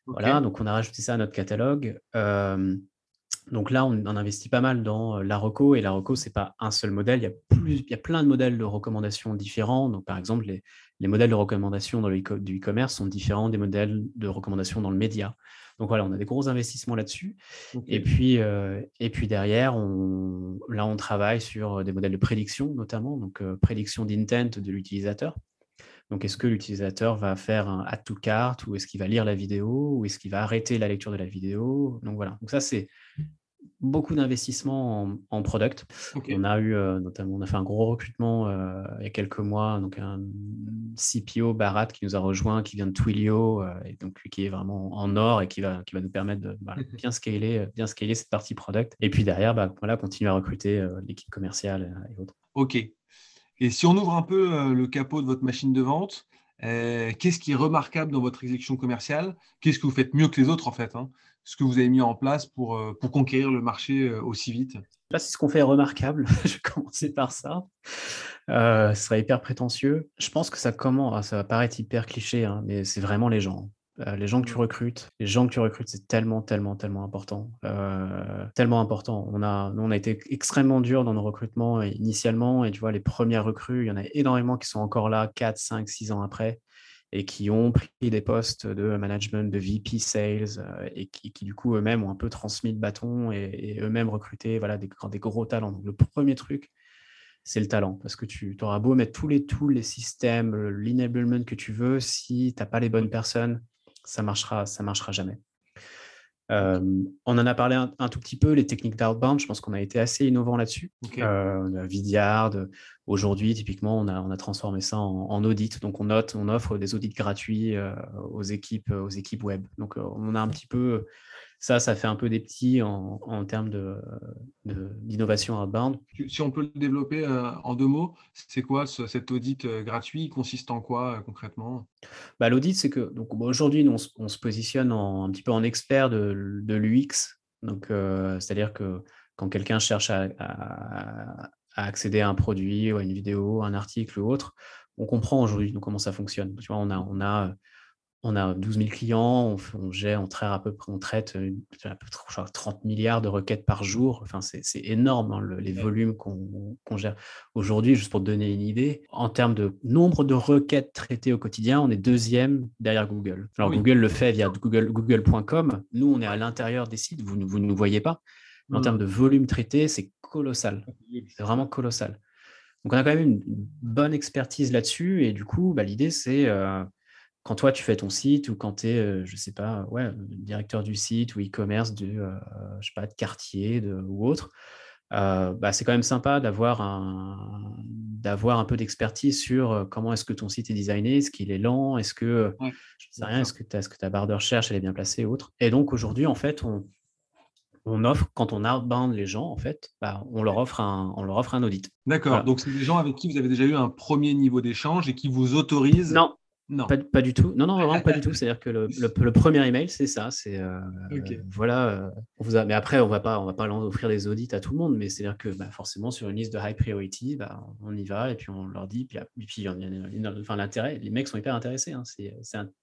[SPEAKER 1] Voilà, donc on a rajouté ça à notre catalogue. donc là, on en investit pas mal dans la reco et la reco, c'est pas un seul modèle. Il y, a plus, il y a plein de modèles de recommandation différents. Donc, par exemple, les, les modèles de recommandation dans le du e-commerce sont différents des modèles de recommandation dans le média. Donc voilà, on a des gros investissements là-dessus. Et, puis, et puis derrière, on, là, on travaille sur des modèles de prédiction, notamment, donc prédiction d'intent de l'utilisateur. Donc, est-ce que l'utilisateur va faire un add to cart ou est-ce qu'il va lire la vidéo ou est-ce qu'il va arrêter la lecture de la vidéo? Donc voilà. Donc ça, c'est beaucoup d'investissements en, product. On a eu notamment, on a fait un gros recrutement il y a quelques mois, donc un CPO Barat qui nous a rejoint, qui vient de Twilio, et donc lui qui est vraiment en or et qui va, qui va nous permettre de bien scaler, bien scaler cette partie product. Et puis derrière, bah, voilà, continuer à recruter l'équipe commerciale et autres.
[SPEAKER 2] Ok. Et si on ouvre un peu le capot de votre machine de vente, qu'est-ce qui est remarquable dans votre exécution commerciale? Qu'est-ce que vous faites mieux que les autres en fait hein? Ce que vous avez mis en place pour, pour conquérir le marché aussi vite?
[SPEAKER 1] Là, c'est ce qu'on fait remarquable. je vais commencer par ça. ce serait hyper prétentieux. Je pense que ça commence, ah, ça va paraître hyper cliché, hein, mais c'est vraiment les gens. Euh, les gens que tu recrutes, les gens que tu recrutes, c'est tellement, tellement, tellement important. Euh, tellement important. On a, on a été extrêmement dur dans nos recrutements initialement, et tu vois, les premières recrues, il y en a énormément qui sont encore là 4, 5, 6 ans après, et qui ont pris des postes de management, de VP Sales, euh, et qui, du coup, eux-mêmes ont un peu transmis le bâton et, eux-mêmes recruté voilà, des, des gros talents. Donc, le premier truc, c'est le talent. Parce que tu auras beau mettre tous les tools, les systèmes, l'enablement que tu veux, si tu n'as pas les bonnes personnes ça marchera, ça marchera jamais. on en a parlé un, tout petit peu, les techniques d'outbound, je pense qu'on a été assez innovant là-dessus. Vidyard, aujourd'hui, typiquement, on a, on a transformé ça en, audit. Donc, on, note, on offre des audits gratuits aux, équipes, aux équipes web. Donc, on a un petit peu ça, ça fait un peu des petits en, termes d'innovation de, outbound.
[SPEAKER 2] Si on peut le développer euh, en deux mots, c'est quoi cet audit euh, gratuit? Il consiste en quoi euh, concrètement?
[SPEAKER 1] Bah, L'audit, c'est que donc aujourd'hui, on, on, se positionne un petit peu en expert de, l'UX. Donc, c'est-à-dire que quand quelqu'un cherche à, accéder à un produit ou à une vidéo, un article ou autre, on comprend aujourd'hui comment ça fonctionne. Tu vois, on a, on a on a 12 000 clients, on, gère, on traite à peu près, on traite euh, à peu près 30 milliards de requêtes par jour. Enfin, c'est énorme hein, les volumes qu'on gère. Aujourd'hui, juste pour te donner une idée, en termes de nombre de requêtes traitées au quotidien, on est deuxième derrière Google. Alors, Google le fait via Google, google.com. Nous, on est à l'intérieur des sites, vous, ne nous voyez pas. Mais en termes de volume traité, c'est colossal. C'est vraiment colossal. Donc, on a quand même une bonne expertise là-dessus. Et du coup, bah, l'idée, c'est euh, quand toi tu fais ton site ou quand tu es, euh, je sais pas, ouais, directeur du site ou e-commerce de, euh, je sais pas, de quartier de, ou autre, euh, bah, c'est quand même sympa d'avoir un, d'avoir un peu d'expertise sur comment est-ce que ton site est designé, est-ce qu'il est lent, est-ce que, je sais rien, est-ce que, est-ce que ta barre de recherche elle est bien placée ou autre. Et donc aujourd'hui, en fait, on, on offre, quand on outbound les gens, en fait, bah, on, leur offre un, on leur offre un audit.
[SPEAKER 2] D'accord. Donc, c'est des gens avec qui vous avez déjà eu un premier niveau d'échange et qui vous autorisent
[SPEAKER 1] non. Non. Pas, du tout. Non, non, vraiment pas du tout. C'est-à-dire que le, le, premier email, c'est ça. C'est euh, voilà. Euh, on vous a... Mais après, on va pas, on va pas offrir des audits à tout le monde. Mais c'est-à-dire que bah, forcément, sur une liste de high priority, bah, on y va et puis on leur dit. Puis, puis enfin, l'intérêt, les mecs sont hyper intéressés. Hein. C'est,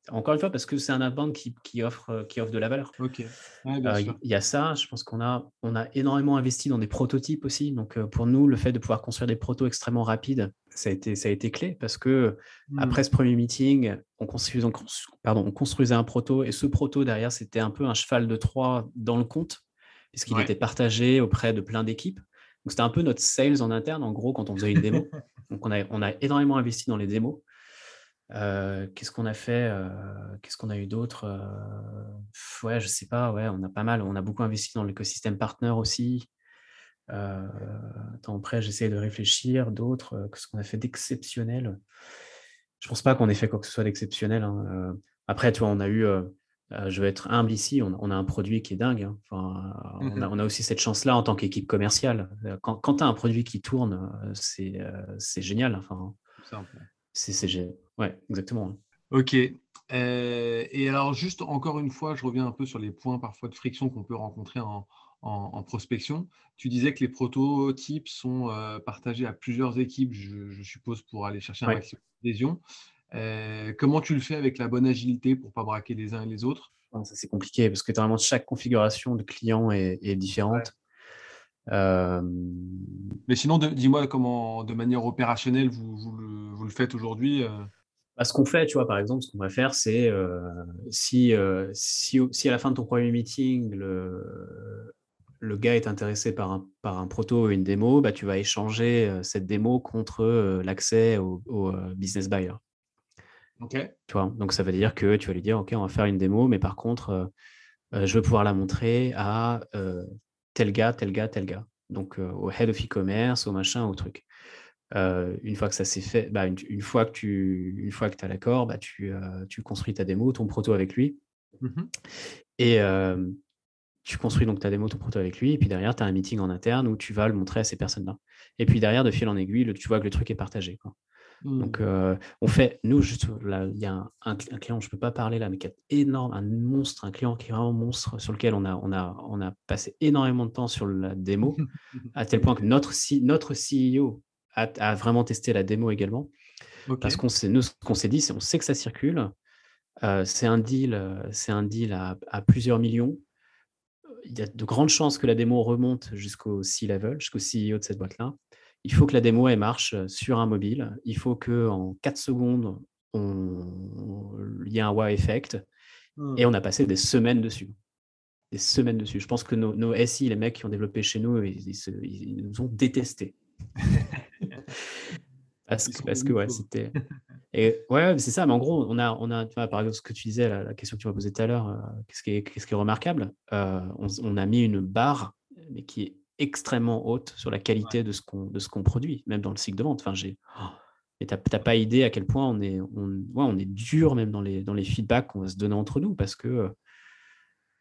[SPEAKER 1] encore une fois parce que c'est un outbound qui, qui, offre, qui offre de la valeur.
[SPEAKER 2] Ok.
[SPEAKER 1] Euh, il y a ça. Je pense qu'on a, on a énormément investi dans des prototypes aussi. Donc pour nous, le fait de pouvoir construire des protos extrêmement rapides, ça a été, ça a été clé parce que mmh. après ce premier meeting, on construisait, pardon, on construisait un proto et ce proto derrière, c'était un peu un cheval de Troie dans le compte puisqu'il était partagé auprès de plein d'équipes. Donc c'était un peu notre sales en interne, en gros, quand on faisait une démo. Donc on a, on a énormément investi dans les démos. Euh, qu'est-ce qu'on a fait euh, Qu'est-ce qu'on a eu d'autre euh, Ouais, je sais pas. Ouais, on a pas mal. On a beaucoup investi dans l'écosystème partner aussi. Euh, attends, après, j'essaie de réfléchir d'autres, euh, ce qu'on a fait d'exceptionnel. Je pense pas qu'on ait fait quoi que ce soit d'exceptionnel. Hein, euh. Après, tu vois, on a eu, je vais être humble ici, on, a un produit qui est dingue. Hein. Enfin, mmh on, a, aussi cette chance-là en tant qu'équipe commerciale. Quand, quand tu as un produit qui tourne, c'est génial. Enfin, c'est génial. Ouais, exactement.
[SPEAKER 2] Ok. et alors, juste encore une fois, je reviens un peu sur les points parfois de friction qu'on peut rencontrer en, en, prospection. Tu disais que les prototypes sont euh, partagés à plusieurs équipes, je, suppose, pour aller chercher un maximum d'adhésion. Euh, comment tu le fais avec la bonne agilité pour ne pas braquer les uns et les autres?
[SPEAKER 1] Ça, c'est compliqué parce que vraiment chaque configuration de client est, différente.
[SPEAKER 2] Euh, Mais sinon, dis-moi comment, de manière opérationnelle, vous, le, faites aujourd'hui
[SPEAKER 1] bah, ce qu'on fait, tu vois, par exemple, ce qu'on va faire, c'est si, si, si, à la fin de ton premier meeting, le, le gars est intéressé par un, par un proto ou une démo, bah, tu vas échanger euh, cette démo contre euh, l'accès au, euh, business buyer.
[SPEAKER 2] Ok.
[SPEAKER 1] Tu vois? Donc, ça veut dire que tu vas lui dire, OK, on va faire une démo, mais par contre, je veux pouvoir la montrer à tel gars, tel gars, tel gars. Donc au head of e-commerce, au machin, au truc. une fois que ça s'est fait, bah, une, fois que tu une fois que as l'accord, bah, tu, tu construis ta démo, ton proto avec lui. Mmh et tu construis donc ta démo, ton proto avec lui, et puis derrière, tu as un meeting en interne où tu vas le montrer à ces personnes-là. Et puis derrière, de fil en aiguille, tu vois que le truc est partagé. Donc, mmh. on fait, nous, juste là, il y a un, client, je ne peux pas parler là, mais qui est énorme, un monstre, un client qui est vraiment monstre, sur lequel on a, on a, on a passé énormément de temps sur la démo, à tel point que notre, notre CEO a, vraiment testé la démo également. Parce qu'on nous, ce qu'on s'est dit, c'est on sait que ça circule, c'est un deal, c'est un deal à, plusieurs millions. Il y a de grandes chances que la démo remonte jusqu'au C-level, jusqu'au CEO de cette boîte-là. Il faut que la démo elle marche sur un mobile. Il faut qu'en 4 secondes, on... il y ait un wow effect. Et mmh. on a passé des semaines dessus. Des semaines dessus. Je pense que nos, SI, les mecs qui ont développé chez nous, ils, nous ont détestés. parce, que, parce que ouais, c'était. Et ouais, c'est ça, mais en gros, on a, on a par exemple, ce que tu disais, la, question que tu m'as posée tout à l'heure, euh, qu'est-ce qui, qui, est remarquable euh, on, a mis une barre, mais qui est extrêmement haute sur la qualité de ce qu'on qu'on produit, même dans le cycle de vente. Enfin, j'ai. Oh, et tu n'as pas idée à quel point on est, on, ouais, on est dur même dans les, dans les feedbacks qu'on va se donner entre nous parce que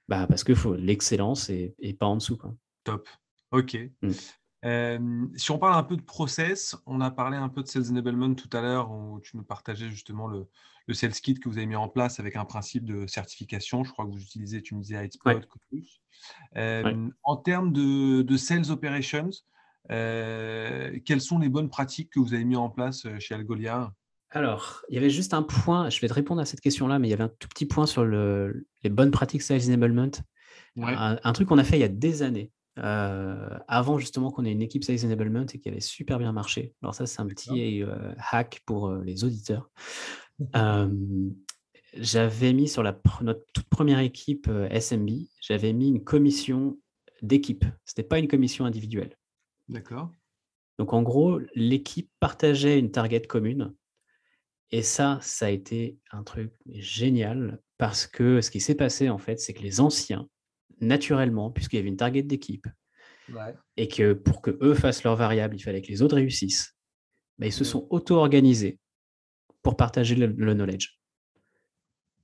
[SPEAKER 1] bah, parce que l'excellence et, et, pas en dessous. Quoi.
[SPEAKER 2] Top. Ok. Mmh si on parle un peu de process, on a parlé un peu de Sales Enablement tout à l'heure, où tu nous partageais justement le, le, Sales Kit que vous avez mis en place avec un principe de certification. Je crois que vous utilisez, tu me disais, Hitspot, En termes de, de, Sales Operations, quelles sont les bonnes pratiques que vous avez mis en place chez Algolia?
[SPEAKER 1] Alors, il y avait juste un point, je vais te répondre à cette question-là, mais il y avait un tout petit point sur le, les bonnes pratiques Sales Enablement. un, truc qu'on a fait il y a des années, euh, avant justement qu'on ait une équipe Sales Enablement et qui avait super bien marché. Alors ça, c'est un petit euh, hack pour euh, les auditeurs. j'avais mis sur la, notre toute première équipe SMB, j'avais mis une commission d'équipe. Ce n'était pas une commission individuelle.
[SPEAKER 2] D'accord.
[SPEAKER 1] Donc en gros, l'équipe partageait une target commune. Et ça, ça a été un truc génial parce que ce qui s'est passé en fait, c'est que les anciens naturellement, puisqu'il y avait une target d'équipe, et que pour que eux fassent leur variable, il fallait que les autres réussissent, mais ils se sont auto-organisés pour partager le, knowledge.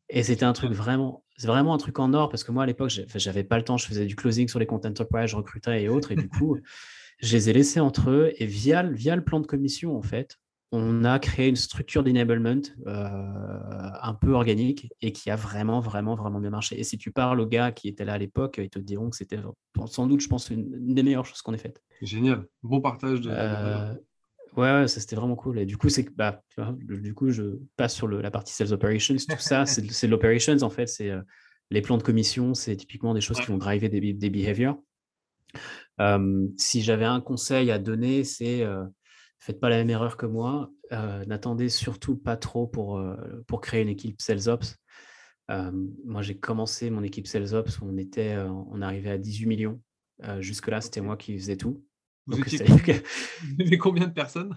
[SPEAKER 1] Et c'était un truc vraiment, c'est vraiment un truc en or parce que moi à l'époque, j'avais pas le temps, je faisais du closing sur les comptes enterprise, je recrutais et autres, et du coup, je les ai laissés entre eux et via, via le plan de commission en fait, on a créé une structure d'enablement euh, un peu organique et qui a vraiment, vraiment, vraiment bien marché. Et si tu parles aux gars qui étaient là à l'époque, ils te diront que c'était sans doute, je pense, une, des meilleures choses qu'on ait faites.
[SPEAKER 2] Génial. Bon partage de. Euh,
[SPEAKER 1] ouais, ça c'était vraiment cool. Et du coup, c'est bah, du coup, je passe sur le, la partie sales operations. Tout ça, c'est l'operations en fait. C'est euh, les plans de commission, c'est typiquement des choses qui vont driver des, des behaviors. si j'avais un conseil à donner, c'est faites pas la même erreur que moi. Euh, n'attendez surtout pas trop pour, euh, pour créer une équipe Sales Ops. Euh, moi, j'ai commencé mon équipe Sales Ops, on, était, on arrivait à 18 millions. Jusque-là, c'était moi qui faisais tout.
[SPEAKER 2] Vous étiez combien? de personnes?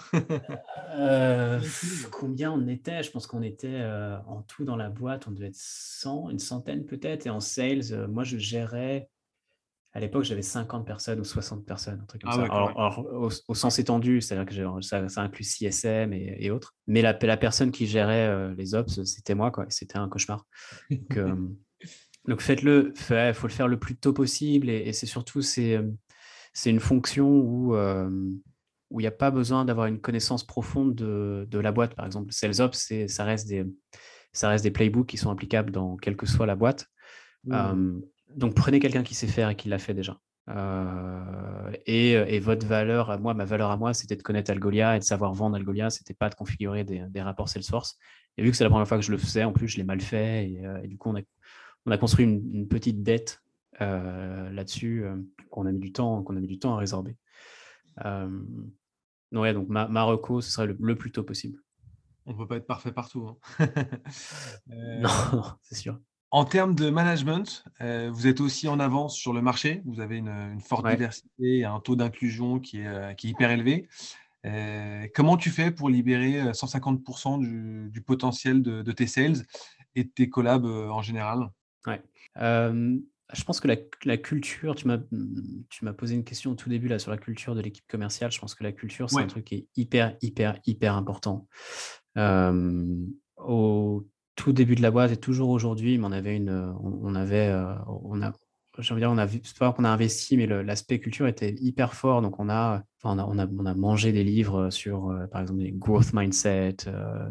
[SPEAKER 1] Combien on était? Je pense qu'on était en tout dans la boîte, on devait être 100, une centaine peut-être. Et en sales, moi, je gérais à l'époque, j'avais 50 personnes ou 60 personnes, un truc comme ah ça. alors, au, sens étendu, c'est-à-dire que ça, ça, inclut CSM et, autres. Mais la, la, personne qui gérait euh, les ops, c'était moi, quoi. C'était un cauchemar. Donc, euh, donc faites-le. Il faut le faire le plus tôt possible. Et, c'est surtout, c'est euh, c'est une fonction où où il n'y a pas besoin d'avoir une connaissance profonde de, de, la boîte. Par exemple, Sales Ops, ça reste, des, ça reste des playbooks qui sont applicables dans quelle que soit la boîte. Mmh donc prenez quelqu'un qui sait faire et qui l'a fait déjà. Euh, et, votre valeur à moi, ma valeur à moi, c'était de connaître Algolia et de savoir vendre Algolia. C'était pas de configurer des, rapports Salesforce. Et vu que c'est la première fois que je le faisais, en plus, je l'ai mal fait. Et, euh, du coup, on a, on a construit une, petite dette euh, là-dessus qu'on a mis du temps, qu'on a mis du temps à résorber. donc, ouais, donc ma, ma reco, ce serait le, plus tôt possible.
[SPEAKER 2] On ne peut pas être parfait partout. Hein.
[SPEAKER 1] non c'est sûr.
[SPEAKER 2] En termes de management, euh, vous êtes aussi en avance sur le marché. Vous avez une, forte diversité et un taux d'inclusion qui est, euh, hyper élevé. Euh, comment tu fais pour libérer 150% du, potentiel de, tes sales et de tes collabs en général?
[SPEAKER 1] Ouais. je pense que la, culture, tu m'as, posé une question au tout début là sur la culture de l'équipe commerciale. Je pense que la culture, c'est un truc qui est hyper, hyper, hyper important. au tout début de la boîte et toujours aujourd'hui, on avait une, on, avait, on a, je veux dire, on a c'est pas qu'on a investi, mais l'aspect culture était hyper fort. Donc, on a, on a, on a, on a mangé des livres sur, par exemple, les growth mindset.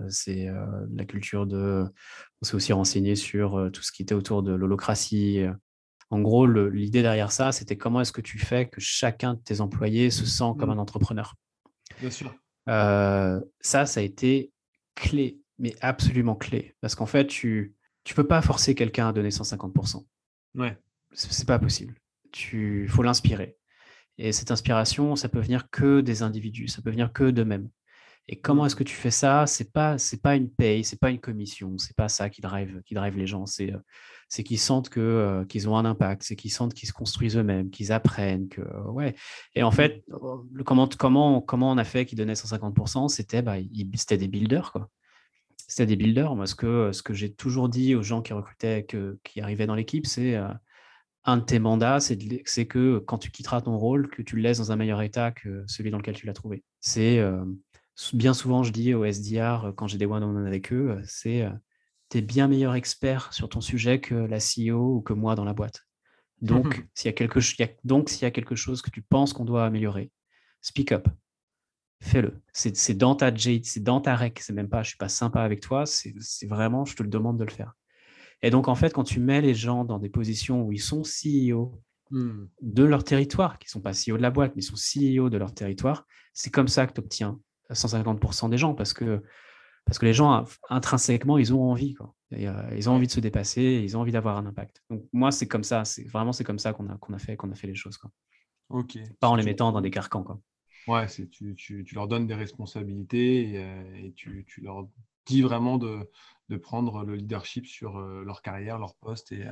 [SPEAKER 1] c'est la culture de. On s'est aussi renseigné sur tout ce qui était autour de l'holocratie. En gros, l'idée derrière ça, c'était comment est-ce que tu fais que chacun de tes employés se sent comme mmh. un entrepreneur?
[SPEAKER 2] Bien sûr.
[SPEAKER 1] Euh, ça, ça a été clé, mais absolument clé. Parce qu'en fait, tu ne peux pas forcer quelqu'un à donner 150%.
[SPEAKER 2] Ouais.
[SPEAKER 1] C'est pas possible. Il faut l'inspirer. Et cette inspiration, ça peut venir que des individus, ça peut venir que d'eux-mêmes. Et comment est-ce que tu fais ça? C'est pas c'est pas une paye, c'est pas une commission, c'est pas ça qui drive qui drive les gens. C'est c'est qu'ils sentent que euh, qu'ils ont un impact, c'est qu'ils sentent qu'ils se construisent eux-mêmes, qu'ils apprennent que ouais. Et en fait, le, comment comment comment on a fait qu'ils donnaient 150% C'était bah c'était des builders quoi. C'était des builders. Moi, ce que ce que j'ai toujours dit aux gens qui recrutaient, que, qui arrivaient dans l'équipe, c'est euh, un de tes mandats, c'est que quand tu quitteras ton rôle, que tu le laisses dans un meilleur état que celui dans lequel tu l'as trouvé. C'est euh, bien souvent, je dis au SDR, euh, quand j'ai des one-on-one avec eux, euh, c'est euh, tu es bien meilleur expert sur ton sujet que la CEO ou que moi dans la boîte. Donc, s'il y, a quelque, donc, s'il y a quelque chose que tu penses qu'on doit améliorer, speak up. Fais-le. C'est, dans ta J, c'est dans ta rec. C'est même pas, je suis pas sympa avec toi. C'est, vraiment, je te le demande de le faire. Et donc, en fait, quand tu mets les gens dans des positions où ils sont CEO mmh. de leur territoire, qui ne sont pas CEO de la boîte, mais ils sont CEO de leur territoire, c'est comme ça que tu obtiens 150% des gens parce que, parce que les gens, intrinsèquement, ils ont envie. Quoi. Euh, ils ont envie de se dépasser, ils ont envie d'avoir un impact. Donc, moi, c'est comme ça. C'est vraiment c'est comme ça qu'on a, qu'on a, fait, qu'on a fait les choses. Quoi. Pas en les mettant dans des carcans. Quoi.
[SPEAKER 2] Ouais, c'est, tu, tu, tu, leur donnes des responsabilités et, euh, tu, tu, leur dis vraiment de, de, prendre le leadership sur euh, leur carrière, leur poste et,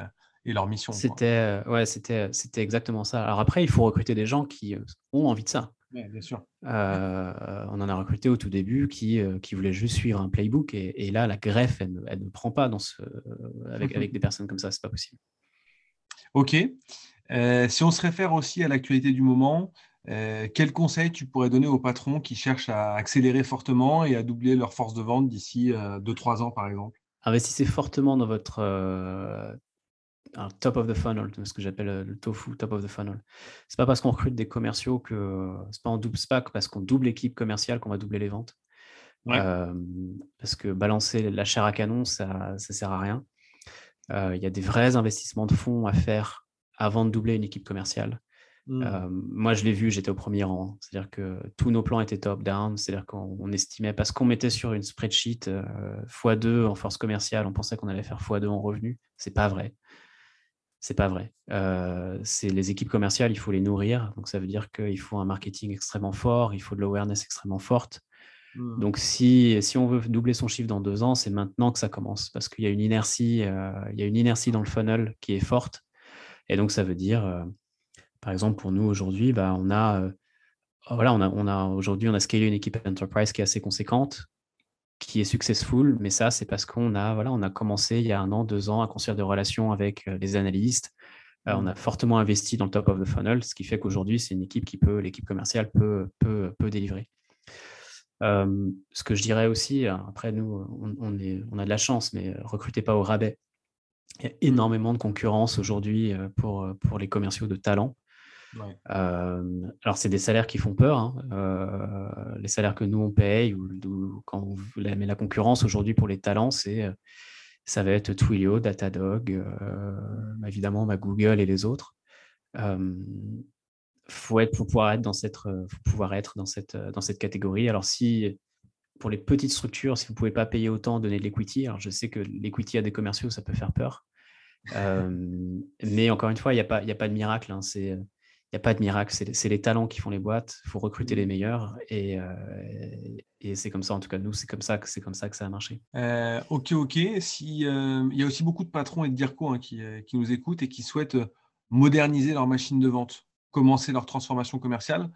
[SPEAKER 2] et leur mission.
[SPEAKER 1] C'était, ouais, c'était, c'était exactement ça. Alors après, il faut recruter des gens qui ont envie de ça
[SPEAKER 2] bien sûr.
[SPEAKER 1] Euh, on en a recruté au tout début qui, euh, qui voulaient juste suivre un playbook et, là, la greffe, elle, ne prend pas dans ce, avec, avec des personnes comme ça, c'est pas possible.
[SPEAKER 2] Ok. Euh, si on se réfère aussi à l'actualité du moment, quel conseil tu pourrais donner aux patrons qui cherchent à accélérer fortement et à doubler leur force de vente d'ici 2-3 ans, par exemple?
[SPEAKER 1] Investissez fortement dans votre un top of the funnel, ce que j'appelle euh, le tofu top of the funnel. C'est pas parce qu'on recrute des commerciaux que c'est pas en double SPAC parce qu'on double l'équipe commerciale qu'on va doubler les ventes. parce que balancer la chair à canon, ça ne sert à rien. Euh, il y a des vrais investissements de fonds à faire avant de doubler une équipe commerciale. Mmh. moi, je l'ai vu, j'étais au premier rang. C'est-à-dire que tous nos plans étaient top-down. C'est-à-dire qu'on estimait, parce qu'on mettait sur une spreadsheet x2 en force commerciale, on pensait qu'on allait faire x2 en revenus. C'est pas vrai. C'est pas vrai. Euh, c'est les équipes commerciales, il faut les nourrir. Donc ça veut dire qu'il faut un marketing extrêmement fort, il faut de l'awareness extrêmement forte. Mmh. Donc si, si on veut doubler son chiffre dans deux ans, c'est maintenant que ça commence parce qu'il y a une inertie, euh, il y a une inertie dans le funnel qui est forte. Et donc ça veut dire, euh, par exemple pour nous aujourd'hui, bah, on a voilà, on a, on a aujourd'hui on a scalé une équipe enterprise qui est assez conséquente qui est successful, mais ça, c'est parce qu'on a, voilà, on a commencé il y a un an, deux ans à construire des relations avec euh, les analystes. Euh, on a fortement investi dans le top of the funnel, ce qui fait qu'aujourd'hui, c'est une équipe qui peut, l'équipe commerciale peut, peut, peut délivrer. ce que je dirais aussi, après nous, on, on a de la chance, mais recrutez pas au rabais. Il y a énormément de concurrence aujourd'hui euh, pour, pour les commerciaux de talent. Alors, c'est des salaires qui font peur. Hein. les salaires que nous, on paye, ou, quand mais la concurrence aujourd'hui pour les talents, c'est ça va être Twilio, Datadog, évidemment ma Google et les autres. Faut, être, pouvoir être dans cette, faut pouvoir être dans cette, dans cette catégorie. Alors, si pour les petites structures, si vous ne pouvez pas payer autant, donner de l'equity. Alors, je sais que l'equity à des commerciaux, ça peut faire peur. mais encore une fois, il n'y a, pas, a pas de miracle. Hein. N'y a pas de miracle, c'est les talents qui font les boîtes, il faut recruter les mmh. meilleurs et, euh, et c'est comme ça, en tout cas, nous, c'est comme ça que c'est comme ça que ça a marché.
[SPEAKER 2] Euh, ok, ok. Si, euh, il y a aussi beaucoup de patrons et de DIRCO hein, qui, qui, nous écoutent et qui souhaitent moderniser leur machine de vente, commencer leur transformation commerciale.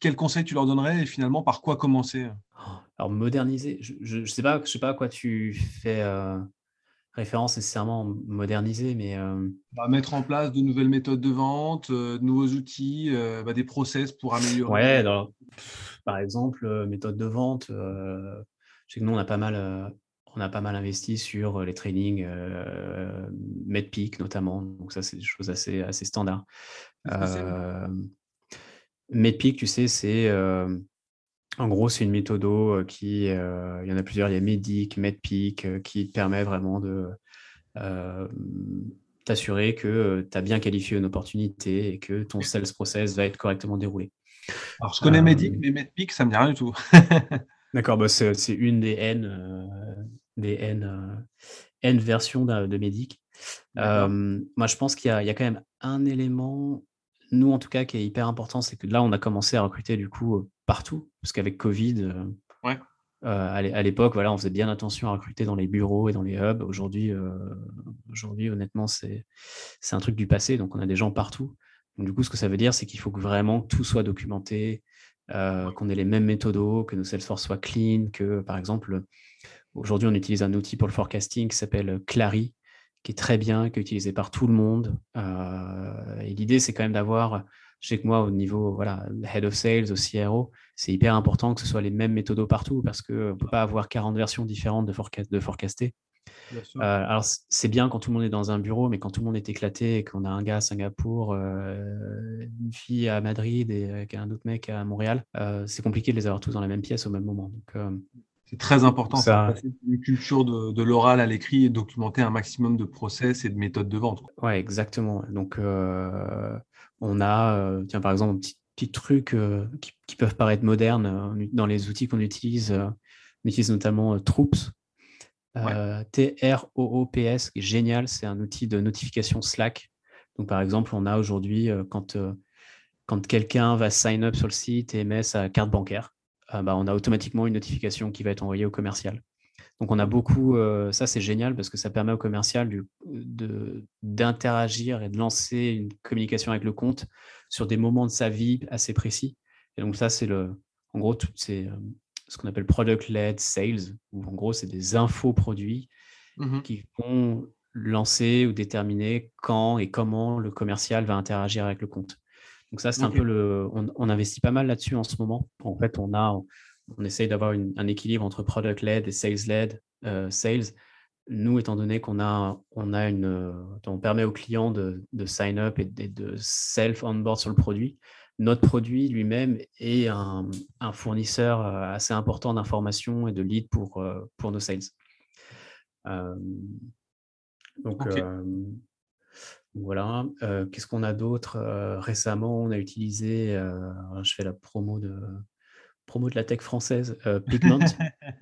[SPEAKER 2] Quel conseil tu leur donnerais et finalement par quoi commencer?
[SPEAKER 1] Alors moderniser, je ne sais, pas, je sais pas à quoi tu fais référence nécessairement modernisée, mais
[SPEAKER 2] bah, mettre en place de nouvelles méthodes de vente, de nouveaux outils, bah, des process pour améliorer.
[SPEAKER 1] Ouais, par exemple, méthode de vente. je sais que nous on a pas mal on a pas mal investi sur les trainings euh, MedPeak notamment. Donc ça, c'est des choses assez, assez standards. Euh, MedPeak, tu sais, c'est en gros, c'est une méthode qui, il y en a plusieurs, il y a Medic, MedPeak, qui permet vraiment de t'assurer que tu as bien qualifié une opportunité et que ton sales process va être correctement déroulé.
[SPEAKER 2] Alors, je connais Medic, mais MedPeak, ça ne me dit rien du tout.
[SPEAKER 1] D'accord, bah c'est une des N, des N, N versions de Medic. moi, je pense qu'il y, y, a quand même un élément nous, en tout cas, qui est hyper important, c'est que là, on a commencé à recruter du coup euh, partout, parce qu'avec Covid, euh,
[SPEAKER 2] ouais.
[SPEAKER 1] Euh, à l'époque, voilà, on faisait bien attention à recruter dans les bureaux et dans les hubs. Aujourd'hui, aujourd'hui honnêtement, c'est un truc du passé, donc on a des gens partout. Donc, du coup, ce que ça veut dire, c'est qu'il faut que vraiment tout soit documenté, qu'on ait les mêmes méthodos, que nos Salesforce soient clean, que par exemple, aujourd'hui, on utilise un outil pour le forecasting qui s'appelle Clary, qui est très bien, qui est utilisé par tout le monde. Euh, et l'idée, c'est quand même d'avoir, je sais que moi, au niveau voilà, head of sales, au CRO, c'est hyper important que ce soit les mêmes méthodos partout parce qu'on ne peut pas avoir 40 versions différentes de, forecast, de forecaster. Euh, alors, c'est bien quand tout le monde est dans un bureau, mais quand tout le monde est éclaté et qu'on a un gars à Singapour, euh, une fille à Madrid et un autre mec à Montréal, c'est compliqué de les avoir tous dans la même pièce au même moment. Donc,
[SPEAKER 2] c'est très important, ça, une culture de, l'oral à l'écrit et documenter un maximum de process et de méthodes de vente.
[SPEAKER 1] Ouais, exactement. Donc, euh, on a, euh, tiens, par exemple, petit, petit truc euh, qui, peuvent paraître modernes dans les outils qu'on utilise. on utilise notamment Troops, T-R-O-O-P-S, qui est génial. C'est un outil de notification Slack. Donc, par exemple, on a aujourd'hui, quand, quand quelqu'un va sign up sur le site et met sa carte bancaire, ah bah, on a automatiquement une notification qui va être envoyée au commercial. Donc on a beaucoup, euh, ça c'est génial parce que ça permet au commercial d'interagir et de lancer une communication avec le compte sur des moments de sa vie assez précis. Et donc ça c'est le, en gros c'est euh, ce qu'on appelle product-led sales, où en gros c'est des infos produits mmh qui vont lancer ou déterminer quand et comment le commercial va interagir avec le compte. Donc ça, c'est un peu le. On, investit pas mal là-dessus en ce moment. En fait, on a, on essaye d'avoir un équilibre entre product-led et sales-led euh, sales. Nous, étant donné qu'on a, on a une, on permet aux clients de, sign up et de, self onboard sur le produit. Notre produit lui-même est un, fournisseur euh, assez important d'informations et de leads pour, euh, pour nos sales. donc, voilà. Qu'est-ce qu'on a d'autre? Récemment, on a utilisé, je fais la promo de, promo de la tech française, Pigment,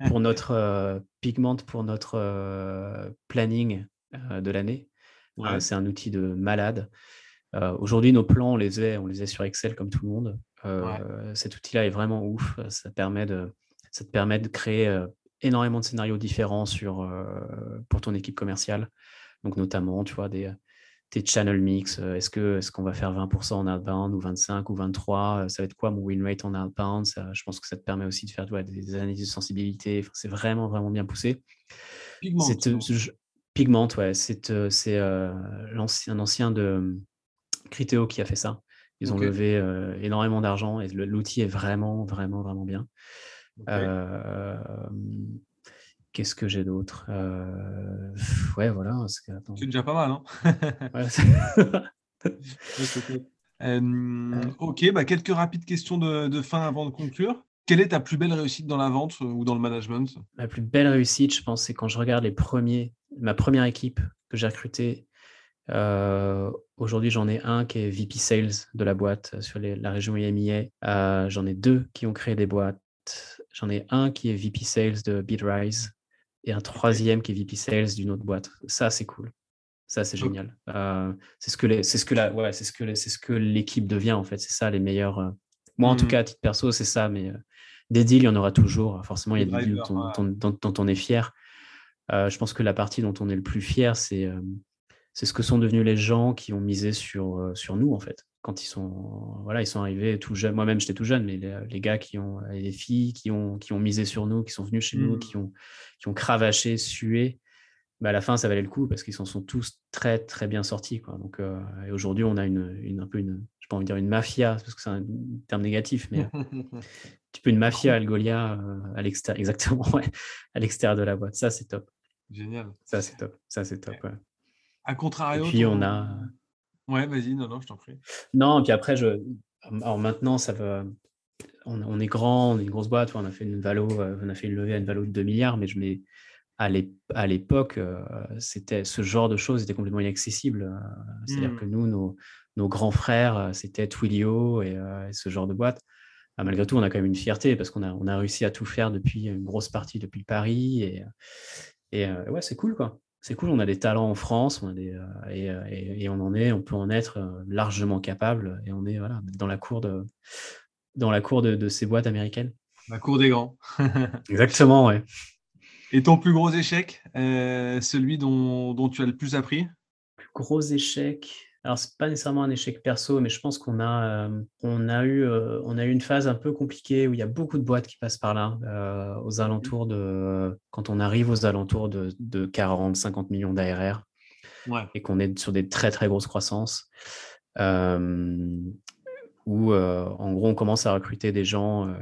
[SPEAKER 1] pour notre, Pigment pour notre planning de l'année. c'est un outil de malade. Aujourd'hui, nos plans, on les, est, on les sur Excel comme tout le monde. Cet outil-là est vraiment ouf. Ça, permet de, ça te permet de créer énormément de scénarios différents sur, pour ton équipe commerciale. Donc, notamment, tu vois, des, tes channel mix. Euh, est-ce que est-ce qu'on va faire 20% en outbound ou 25 ou 23 euh, Ça va être quoi mon win rate en outbound? Je pense que ça te permet aussi de faire des analyses de sensibilité. c'est vraiment, vraiment bien poussé.
[SPEAKER 2] Pigment.
[SPEAKER 1] Pigment, ouais. C'est euh, un ancien de Criteo qui a fait ça. Ils ont levé énormément d'argent et l'outil est vraiment, vraiment, vraiment bien. Qu'est-ce que j'ai d'autre euh, Ouais, voilà.
[SPEAKER 2] C'est déjà pas mal, hein Ok, bah, quelques rapides questions de, fin avant de conclure. Quelle est ta plus belle réussite dans la vente euh, ou dans le management?
[SPEAKER 1] Ma plus belle réussite, je pense, c'est quand je regarde les premiers, ma première équipe que j'ai recrutée. Euh, aujourd'hui, j'en ai un qui est VP Sales de la boîte sur la région EMEA. j'en ai deux qui ont créé des boîtes. J'en ai un qui est VP Sales de BeatRise et un troisième qui est VP Sales d'une autre boîte. Ça, c'est cool. Ça, c'est génial. Euh, c'est ce que c'est ce que la, ouais, c'est ce que c'est ce que l'équipe devient en fait. C'est ça les meilleurs. Euh, moi, en tout mmh. cas, à titre perso, c'est ça. Mais euh, des deals, il y en aura toujours. Forcément, il y a des deals dont, on est fier. je pense que la partie dont on est le plus fier, c'est c'est ce que sont devenus les gens qui ont misé sur sur nous en fait quand ils sont, voilà, ils sont arrivés tout jeunes. Moi-même, j'étais tout jeune, mais les, gars qui ont, les filles qui ont, qui ont misé sur nous, qui sont venus chez nous, mmh. qui ont, qui ont cravaché, sué, bah, à la fin, ça valait le coup parce qu'ils s'en sont tous très, très bien sortis. Quoi. Donc, aujourd'hui, on a une, une, un peu une, je pas envie de dire une mafia, parce que c'est un terme négatif, mais tu peux une mafia Algolia à l'extérieur, exactement, à l'extérieur de la boîte. Ça, c'est top.
[SPEAKER 2] Génial.
[SPEAKER 1] Ça, c'est top. Ça, c'est top. Ouais.
[SPEAKER 2] À contrario.
[SPEAKER 1] Et puis, on a.
[SPEAKER 2] Ouais, vas-y, non, non, je t'en prie.
[SPEAKER 1] Non, et puis après, je... alors maintenant, ça va. On, est grand, on est une grosse boîte, on a fait une valo, on a fait une levée à une valo de 2 milliards, mais je mets à l'époque, c'était ce genre de choses était complètement inaccessible. C'est-à-dire que mmh. nous, nos, grands frères, c'était Twilio et, ce genre de boîte. Ah, malgré tout, on a quand même une fierté parce qu'on a, on a réussi à tout faire depuis une grosse partie depuis Paris. Et, et ouais, c'est cool, quoi. C'est cool, on a des talents en France, on a des, et, on en est, on peut en être largement capable, et on est voilà, dans la cour de, dans la cour de, de ces boîtes américaines.
[SPEAKER 2] La cour des grands.
[SPEAKER 1] Exactement, ouais.
[SPEAKER 2] Et ton plus gros échec, euh, celui dont, dont, tu as le plus appris?
[SPEAKER 1] Plus gros échec. Alors, c'est pas nécessairement un échec perso, mais je pense qu'on a, euh, on a, eu, euh, on a eu une phase un peu compliquée où il y a beaucoup de boîtes qui passent par là, aux alentours de. Quand on arrive aux alentours de, de 40, 50 millions d'ARR et qu'on est sur des très, très grosses croissances. où en gros on commence à recruter des gens,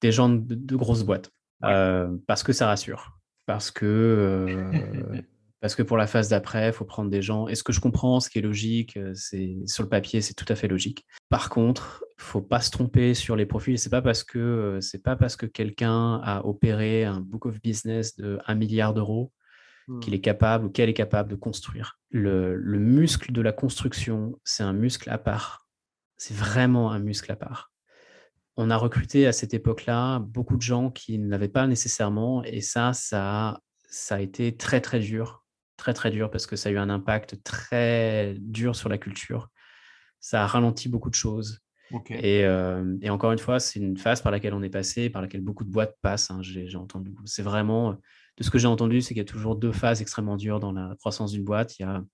[SPEAKER 1] des gens de grosses boîtes. Euh, parce que ça rassure. Parce que, euh, parce que pour la phase d'après, il faut prendre des gens. Et ce que je comprends, ce qui est logique, euh, c'est sur le papier, c'est tout à fait logique. Par contre, il faut pas se tromper sur les profils. C'est pas parce que c'est pas parce que quelqu'un a opéré un book of business de 1 milliard d'euros qu'il mmh. est capable ou qu'elle est capable de construire. Le, le muscle de la construction, c'est un muscle à part. C'est vraiment un muscle à part on a recruté à cette époque-là beaucoup de gens qui ne l'avaient pas nécessairement. Et ça, ça, ça a été très, très dur. Très, très dur parce que ça a eu un impact très dur sur la culture. Ça a ralenti beaucoup de choses. Euh, et, encore une fois, c'est une phase par laquelle on est passé, par laquelle beaucoup de boîtes passent. Hein, j'ai entendu. C'est vraiment, de ce que j'ai entendu, c'est qu'il y a toujours deux phases extrêmement dures dans la croissance d'une boîte. Il y a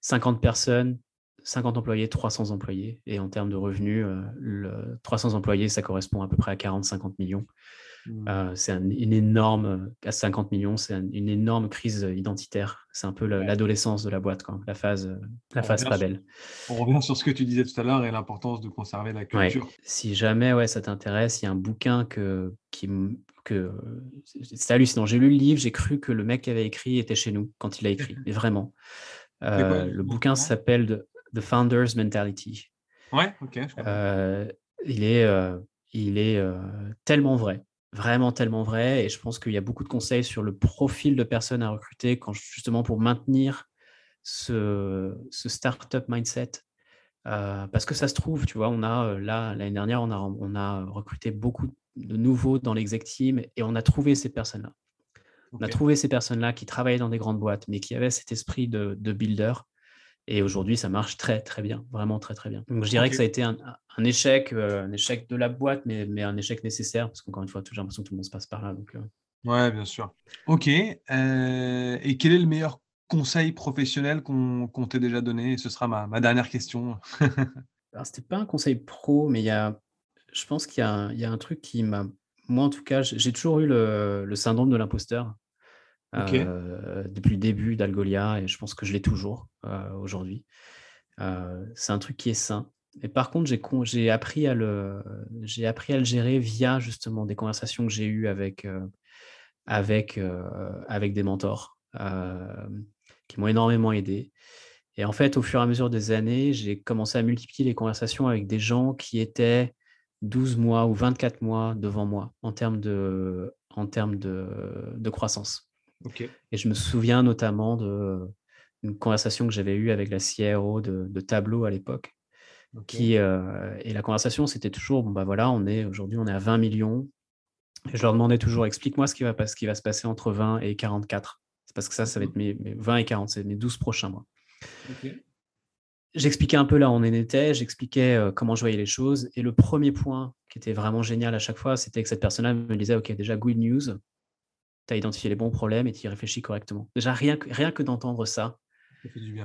[SPEAKER 1] 50 personnes 50 employés, 300 employés. Et en termes de revenus, euh, le 300 employés, ça correspond à peu près à 40-50 millions. Mmh. Euh, c'est une énorme, à 50 millions, c'est une énorme crise identitaire. C'est un peu l'adolescence de la boîte, quand, la phase, la phase pas belle.
[SPEAKER 2] On revient sur ce que tu disais tout à l'heure et l'importance de conserver la culture.
[SPEAKER 1] Si jamais ouais, ça t'intéresse, il y a un bouquin que, qui, que c'est hallucinant. J'ai lu le livre, j'ai cru que le mec qui avait écrit était chez nous quand il a écrit, mais vraiment. Euh, le bouquin s'appelle The Founder's Mentality.
[SPEAKER 2] Ouais, ok.
[SPEAKER 1] Euh, il est, euh, il est euh, tellement vrai, vraiment tellement vrai. Et je pense qu'il y a beaucoup de conseils sur le profil de personnes à recruter quand justement pour maintenir ce, ce startup mindset. parce que ça se trouve, tu vois, on a là l'année dernière, on a, on a recruté beaucoup de nouveaux dans l'exec team et on a trouvé ces personnes-là. On a trouvé ces personnes-là qui travaillaient dans des grandes boîtes, mais qui avaient cet esprit de, de builder et aujourd'hui, ça marche très, très bien, vraiment très, très bien. Donc, je dirais que ça a été un, échec, euh, un échec de la boîte, mais, mais un échec nécessaire, parce qu'encore une fois, j'ai l'impression que tout le monde se passe par là. Donc, euh.
[SPEAKER 2] Ouais, bien sûr. Ok. Euh, et quel est le meilleur conseil professionnel qu'on t'ait déjà donné? Ce sera ma, ma dernière question.
[SPEAKER 1] Alors, c'était pas un conseil pro, mais il y a, je pense qu'il y, y, a un truc qui m'a. Moi, en tout cas, j'ai toujours eu le, le syndrome de l'imposteur. Euh, depuis le début d'Algolia et je pense que je l'ai toujours aujourd'hui. C'est un truc qui est sain. Et par contre, j'ai appris, à le, appris à le gérer via justement des conversations que j'ai eues avec, avec, avec des mentors qui m'ont énormément aidé. Et en fait, au fur et à mesure des années, j'ai commencé à multiplier les conversations avec des gens qui étaient 12 mois ou 24 mois devant moi en termes de, en termes de, de croissance. Et je me souviens notamment d'une conversation que j'avais eue avec la CRO de, Tableau à l'époque. Qui, euh, et la conversation, c'était toujours, bon, bah voilà, on est aujourd'hui, on est à 20 millions. Et je leur demandais toujours, explique-moi ce qui va, ce qui va se passer entre 20 et 44. C'est parce que ça, ça va être mes, 20 et 40, c'est mes 12 prochains mois. J'expliquais un peu là où on en était, j'expliquais euh, comment je voyais les choses. Et le premier point qui était vraiment génial à chaque fois, c'était que cette personne-là me disait, OK, déjà, good news, tu as identifié les bons problèmes et tu y réfléchis correctement. Déjà, rien que, rien que d'entendre ça,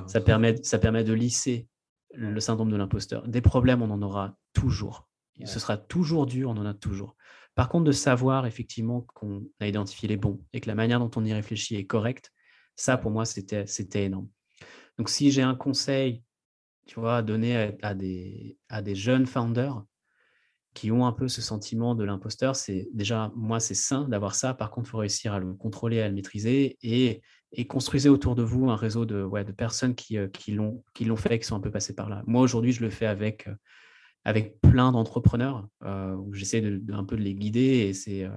[SPEAKER 1] ça, permet, ça permet de lisser le syndrome de l'imposteur. Des problèmes, on en aura toujours. Ce sera toujours dur, on en a toujours. Par contre, de savoir effectivement qu'on a identifié les bons et que la manière dont on y réfléchit est correcte, ça, pour moi, c'était énorme. Donc, si j'ai un conseil, tu vois, à donner à, des, à des jeunes founders qui ont un peu ce sentiment de l'imposteur, c'est déjà, moi, c'est sain d'avoir ça. Par contre, il faut réussir à le contrôler, à le maîtriser et, et construisez autour de vous un réseau de, ouais, de personnes qui, euh, qui l'ont fait, qui sont un peu passées par là. Moi, aujourd'hui, je le fais avec, euh, avec plein d'entrepreneurs euh, où j'essaie de, un peu de les guider et c'est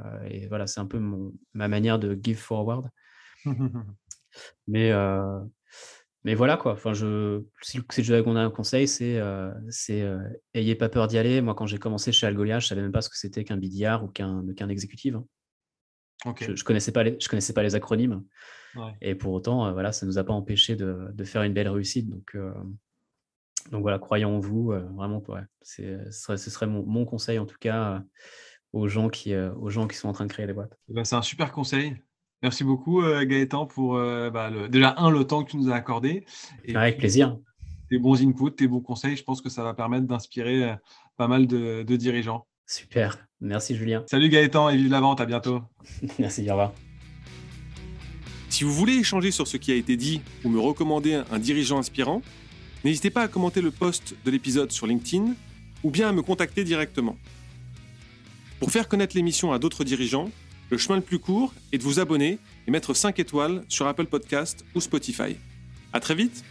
[SPEAKER 1] voilà, c'est un peu mon, ma manière de give forward. mais, mais voilà quoi. Enfin, je, si, si je dois un conseil, c'est ayez pas peur d'y aller. Moi, quand j'ai commencé chez Algolia, je savais même pas ce que c'était qu'un BDR ou qu'un qu'un exécutif. Hein. Je, je connaissais pas les, je connaissais pas les acronymes. Et pour autant, voilà, ça nous a pas empêché de, de faire une belle réussite. Donc donc voilà, croyons en vous, vraiment, ouais, ce serait, ce serait mon, mon, conseil en tout cas aux gens qui, aux gens qui sont en train de créer des boîtes.
[SPEAKER 2] Eh ben, c'est un super conseil. Merci beaucoup Gaëtan pour bah, le, déjà un le temps que tu nous as accordé.
[SPEAKER 1] Et Avec plaisir.
[SPEAKER 2] Tes bons inputs, tes bons conseils, je pense que ça va permettre d'inspirer pas mal de, de, dirigeants.
[SPEAKER 1] Super, merci Julien.
[SPEAKER 2] Salut Gaëtan et vive la vente, à bientôt.
[SPEAKER 1] merci, au revoir.
[SPEAKER 3] Si vous voulez échanger sur ce qui a été dit ou me recommander un dirigeant inspirant, n'hésitez pas à commenter le post de l'épisode sur LinkedIn ou bien à me contacter directement. Pour faire connaître l'émission à d'autres dirigeants, le chemin le plus court est de vous abonner et mettre 5 étoiles sur Apple Podcast ou Spotify. À très vite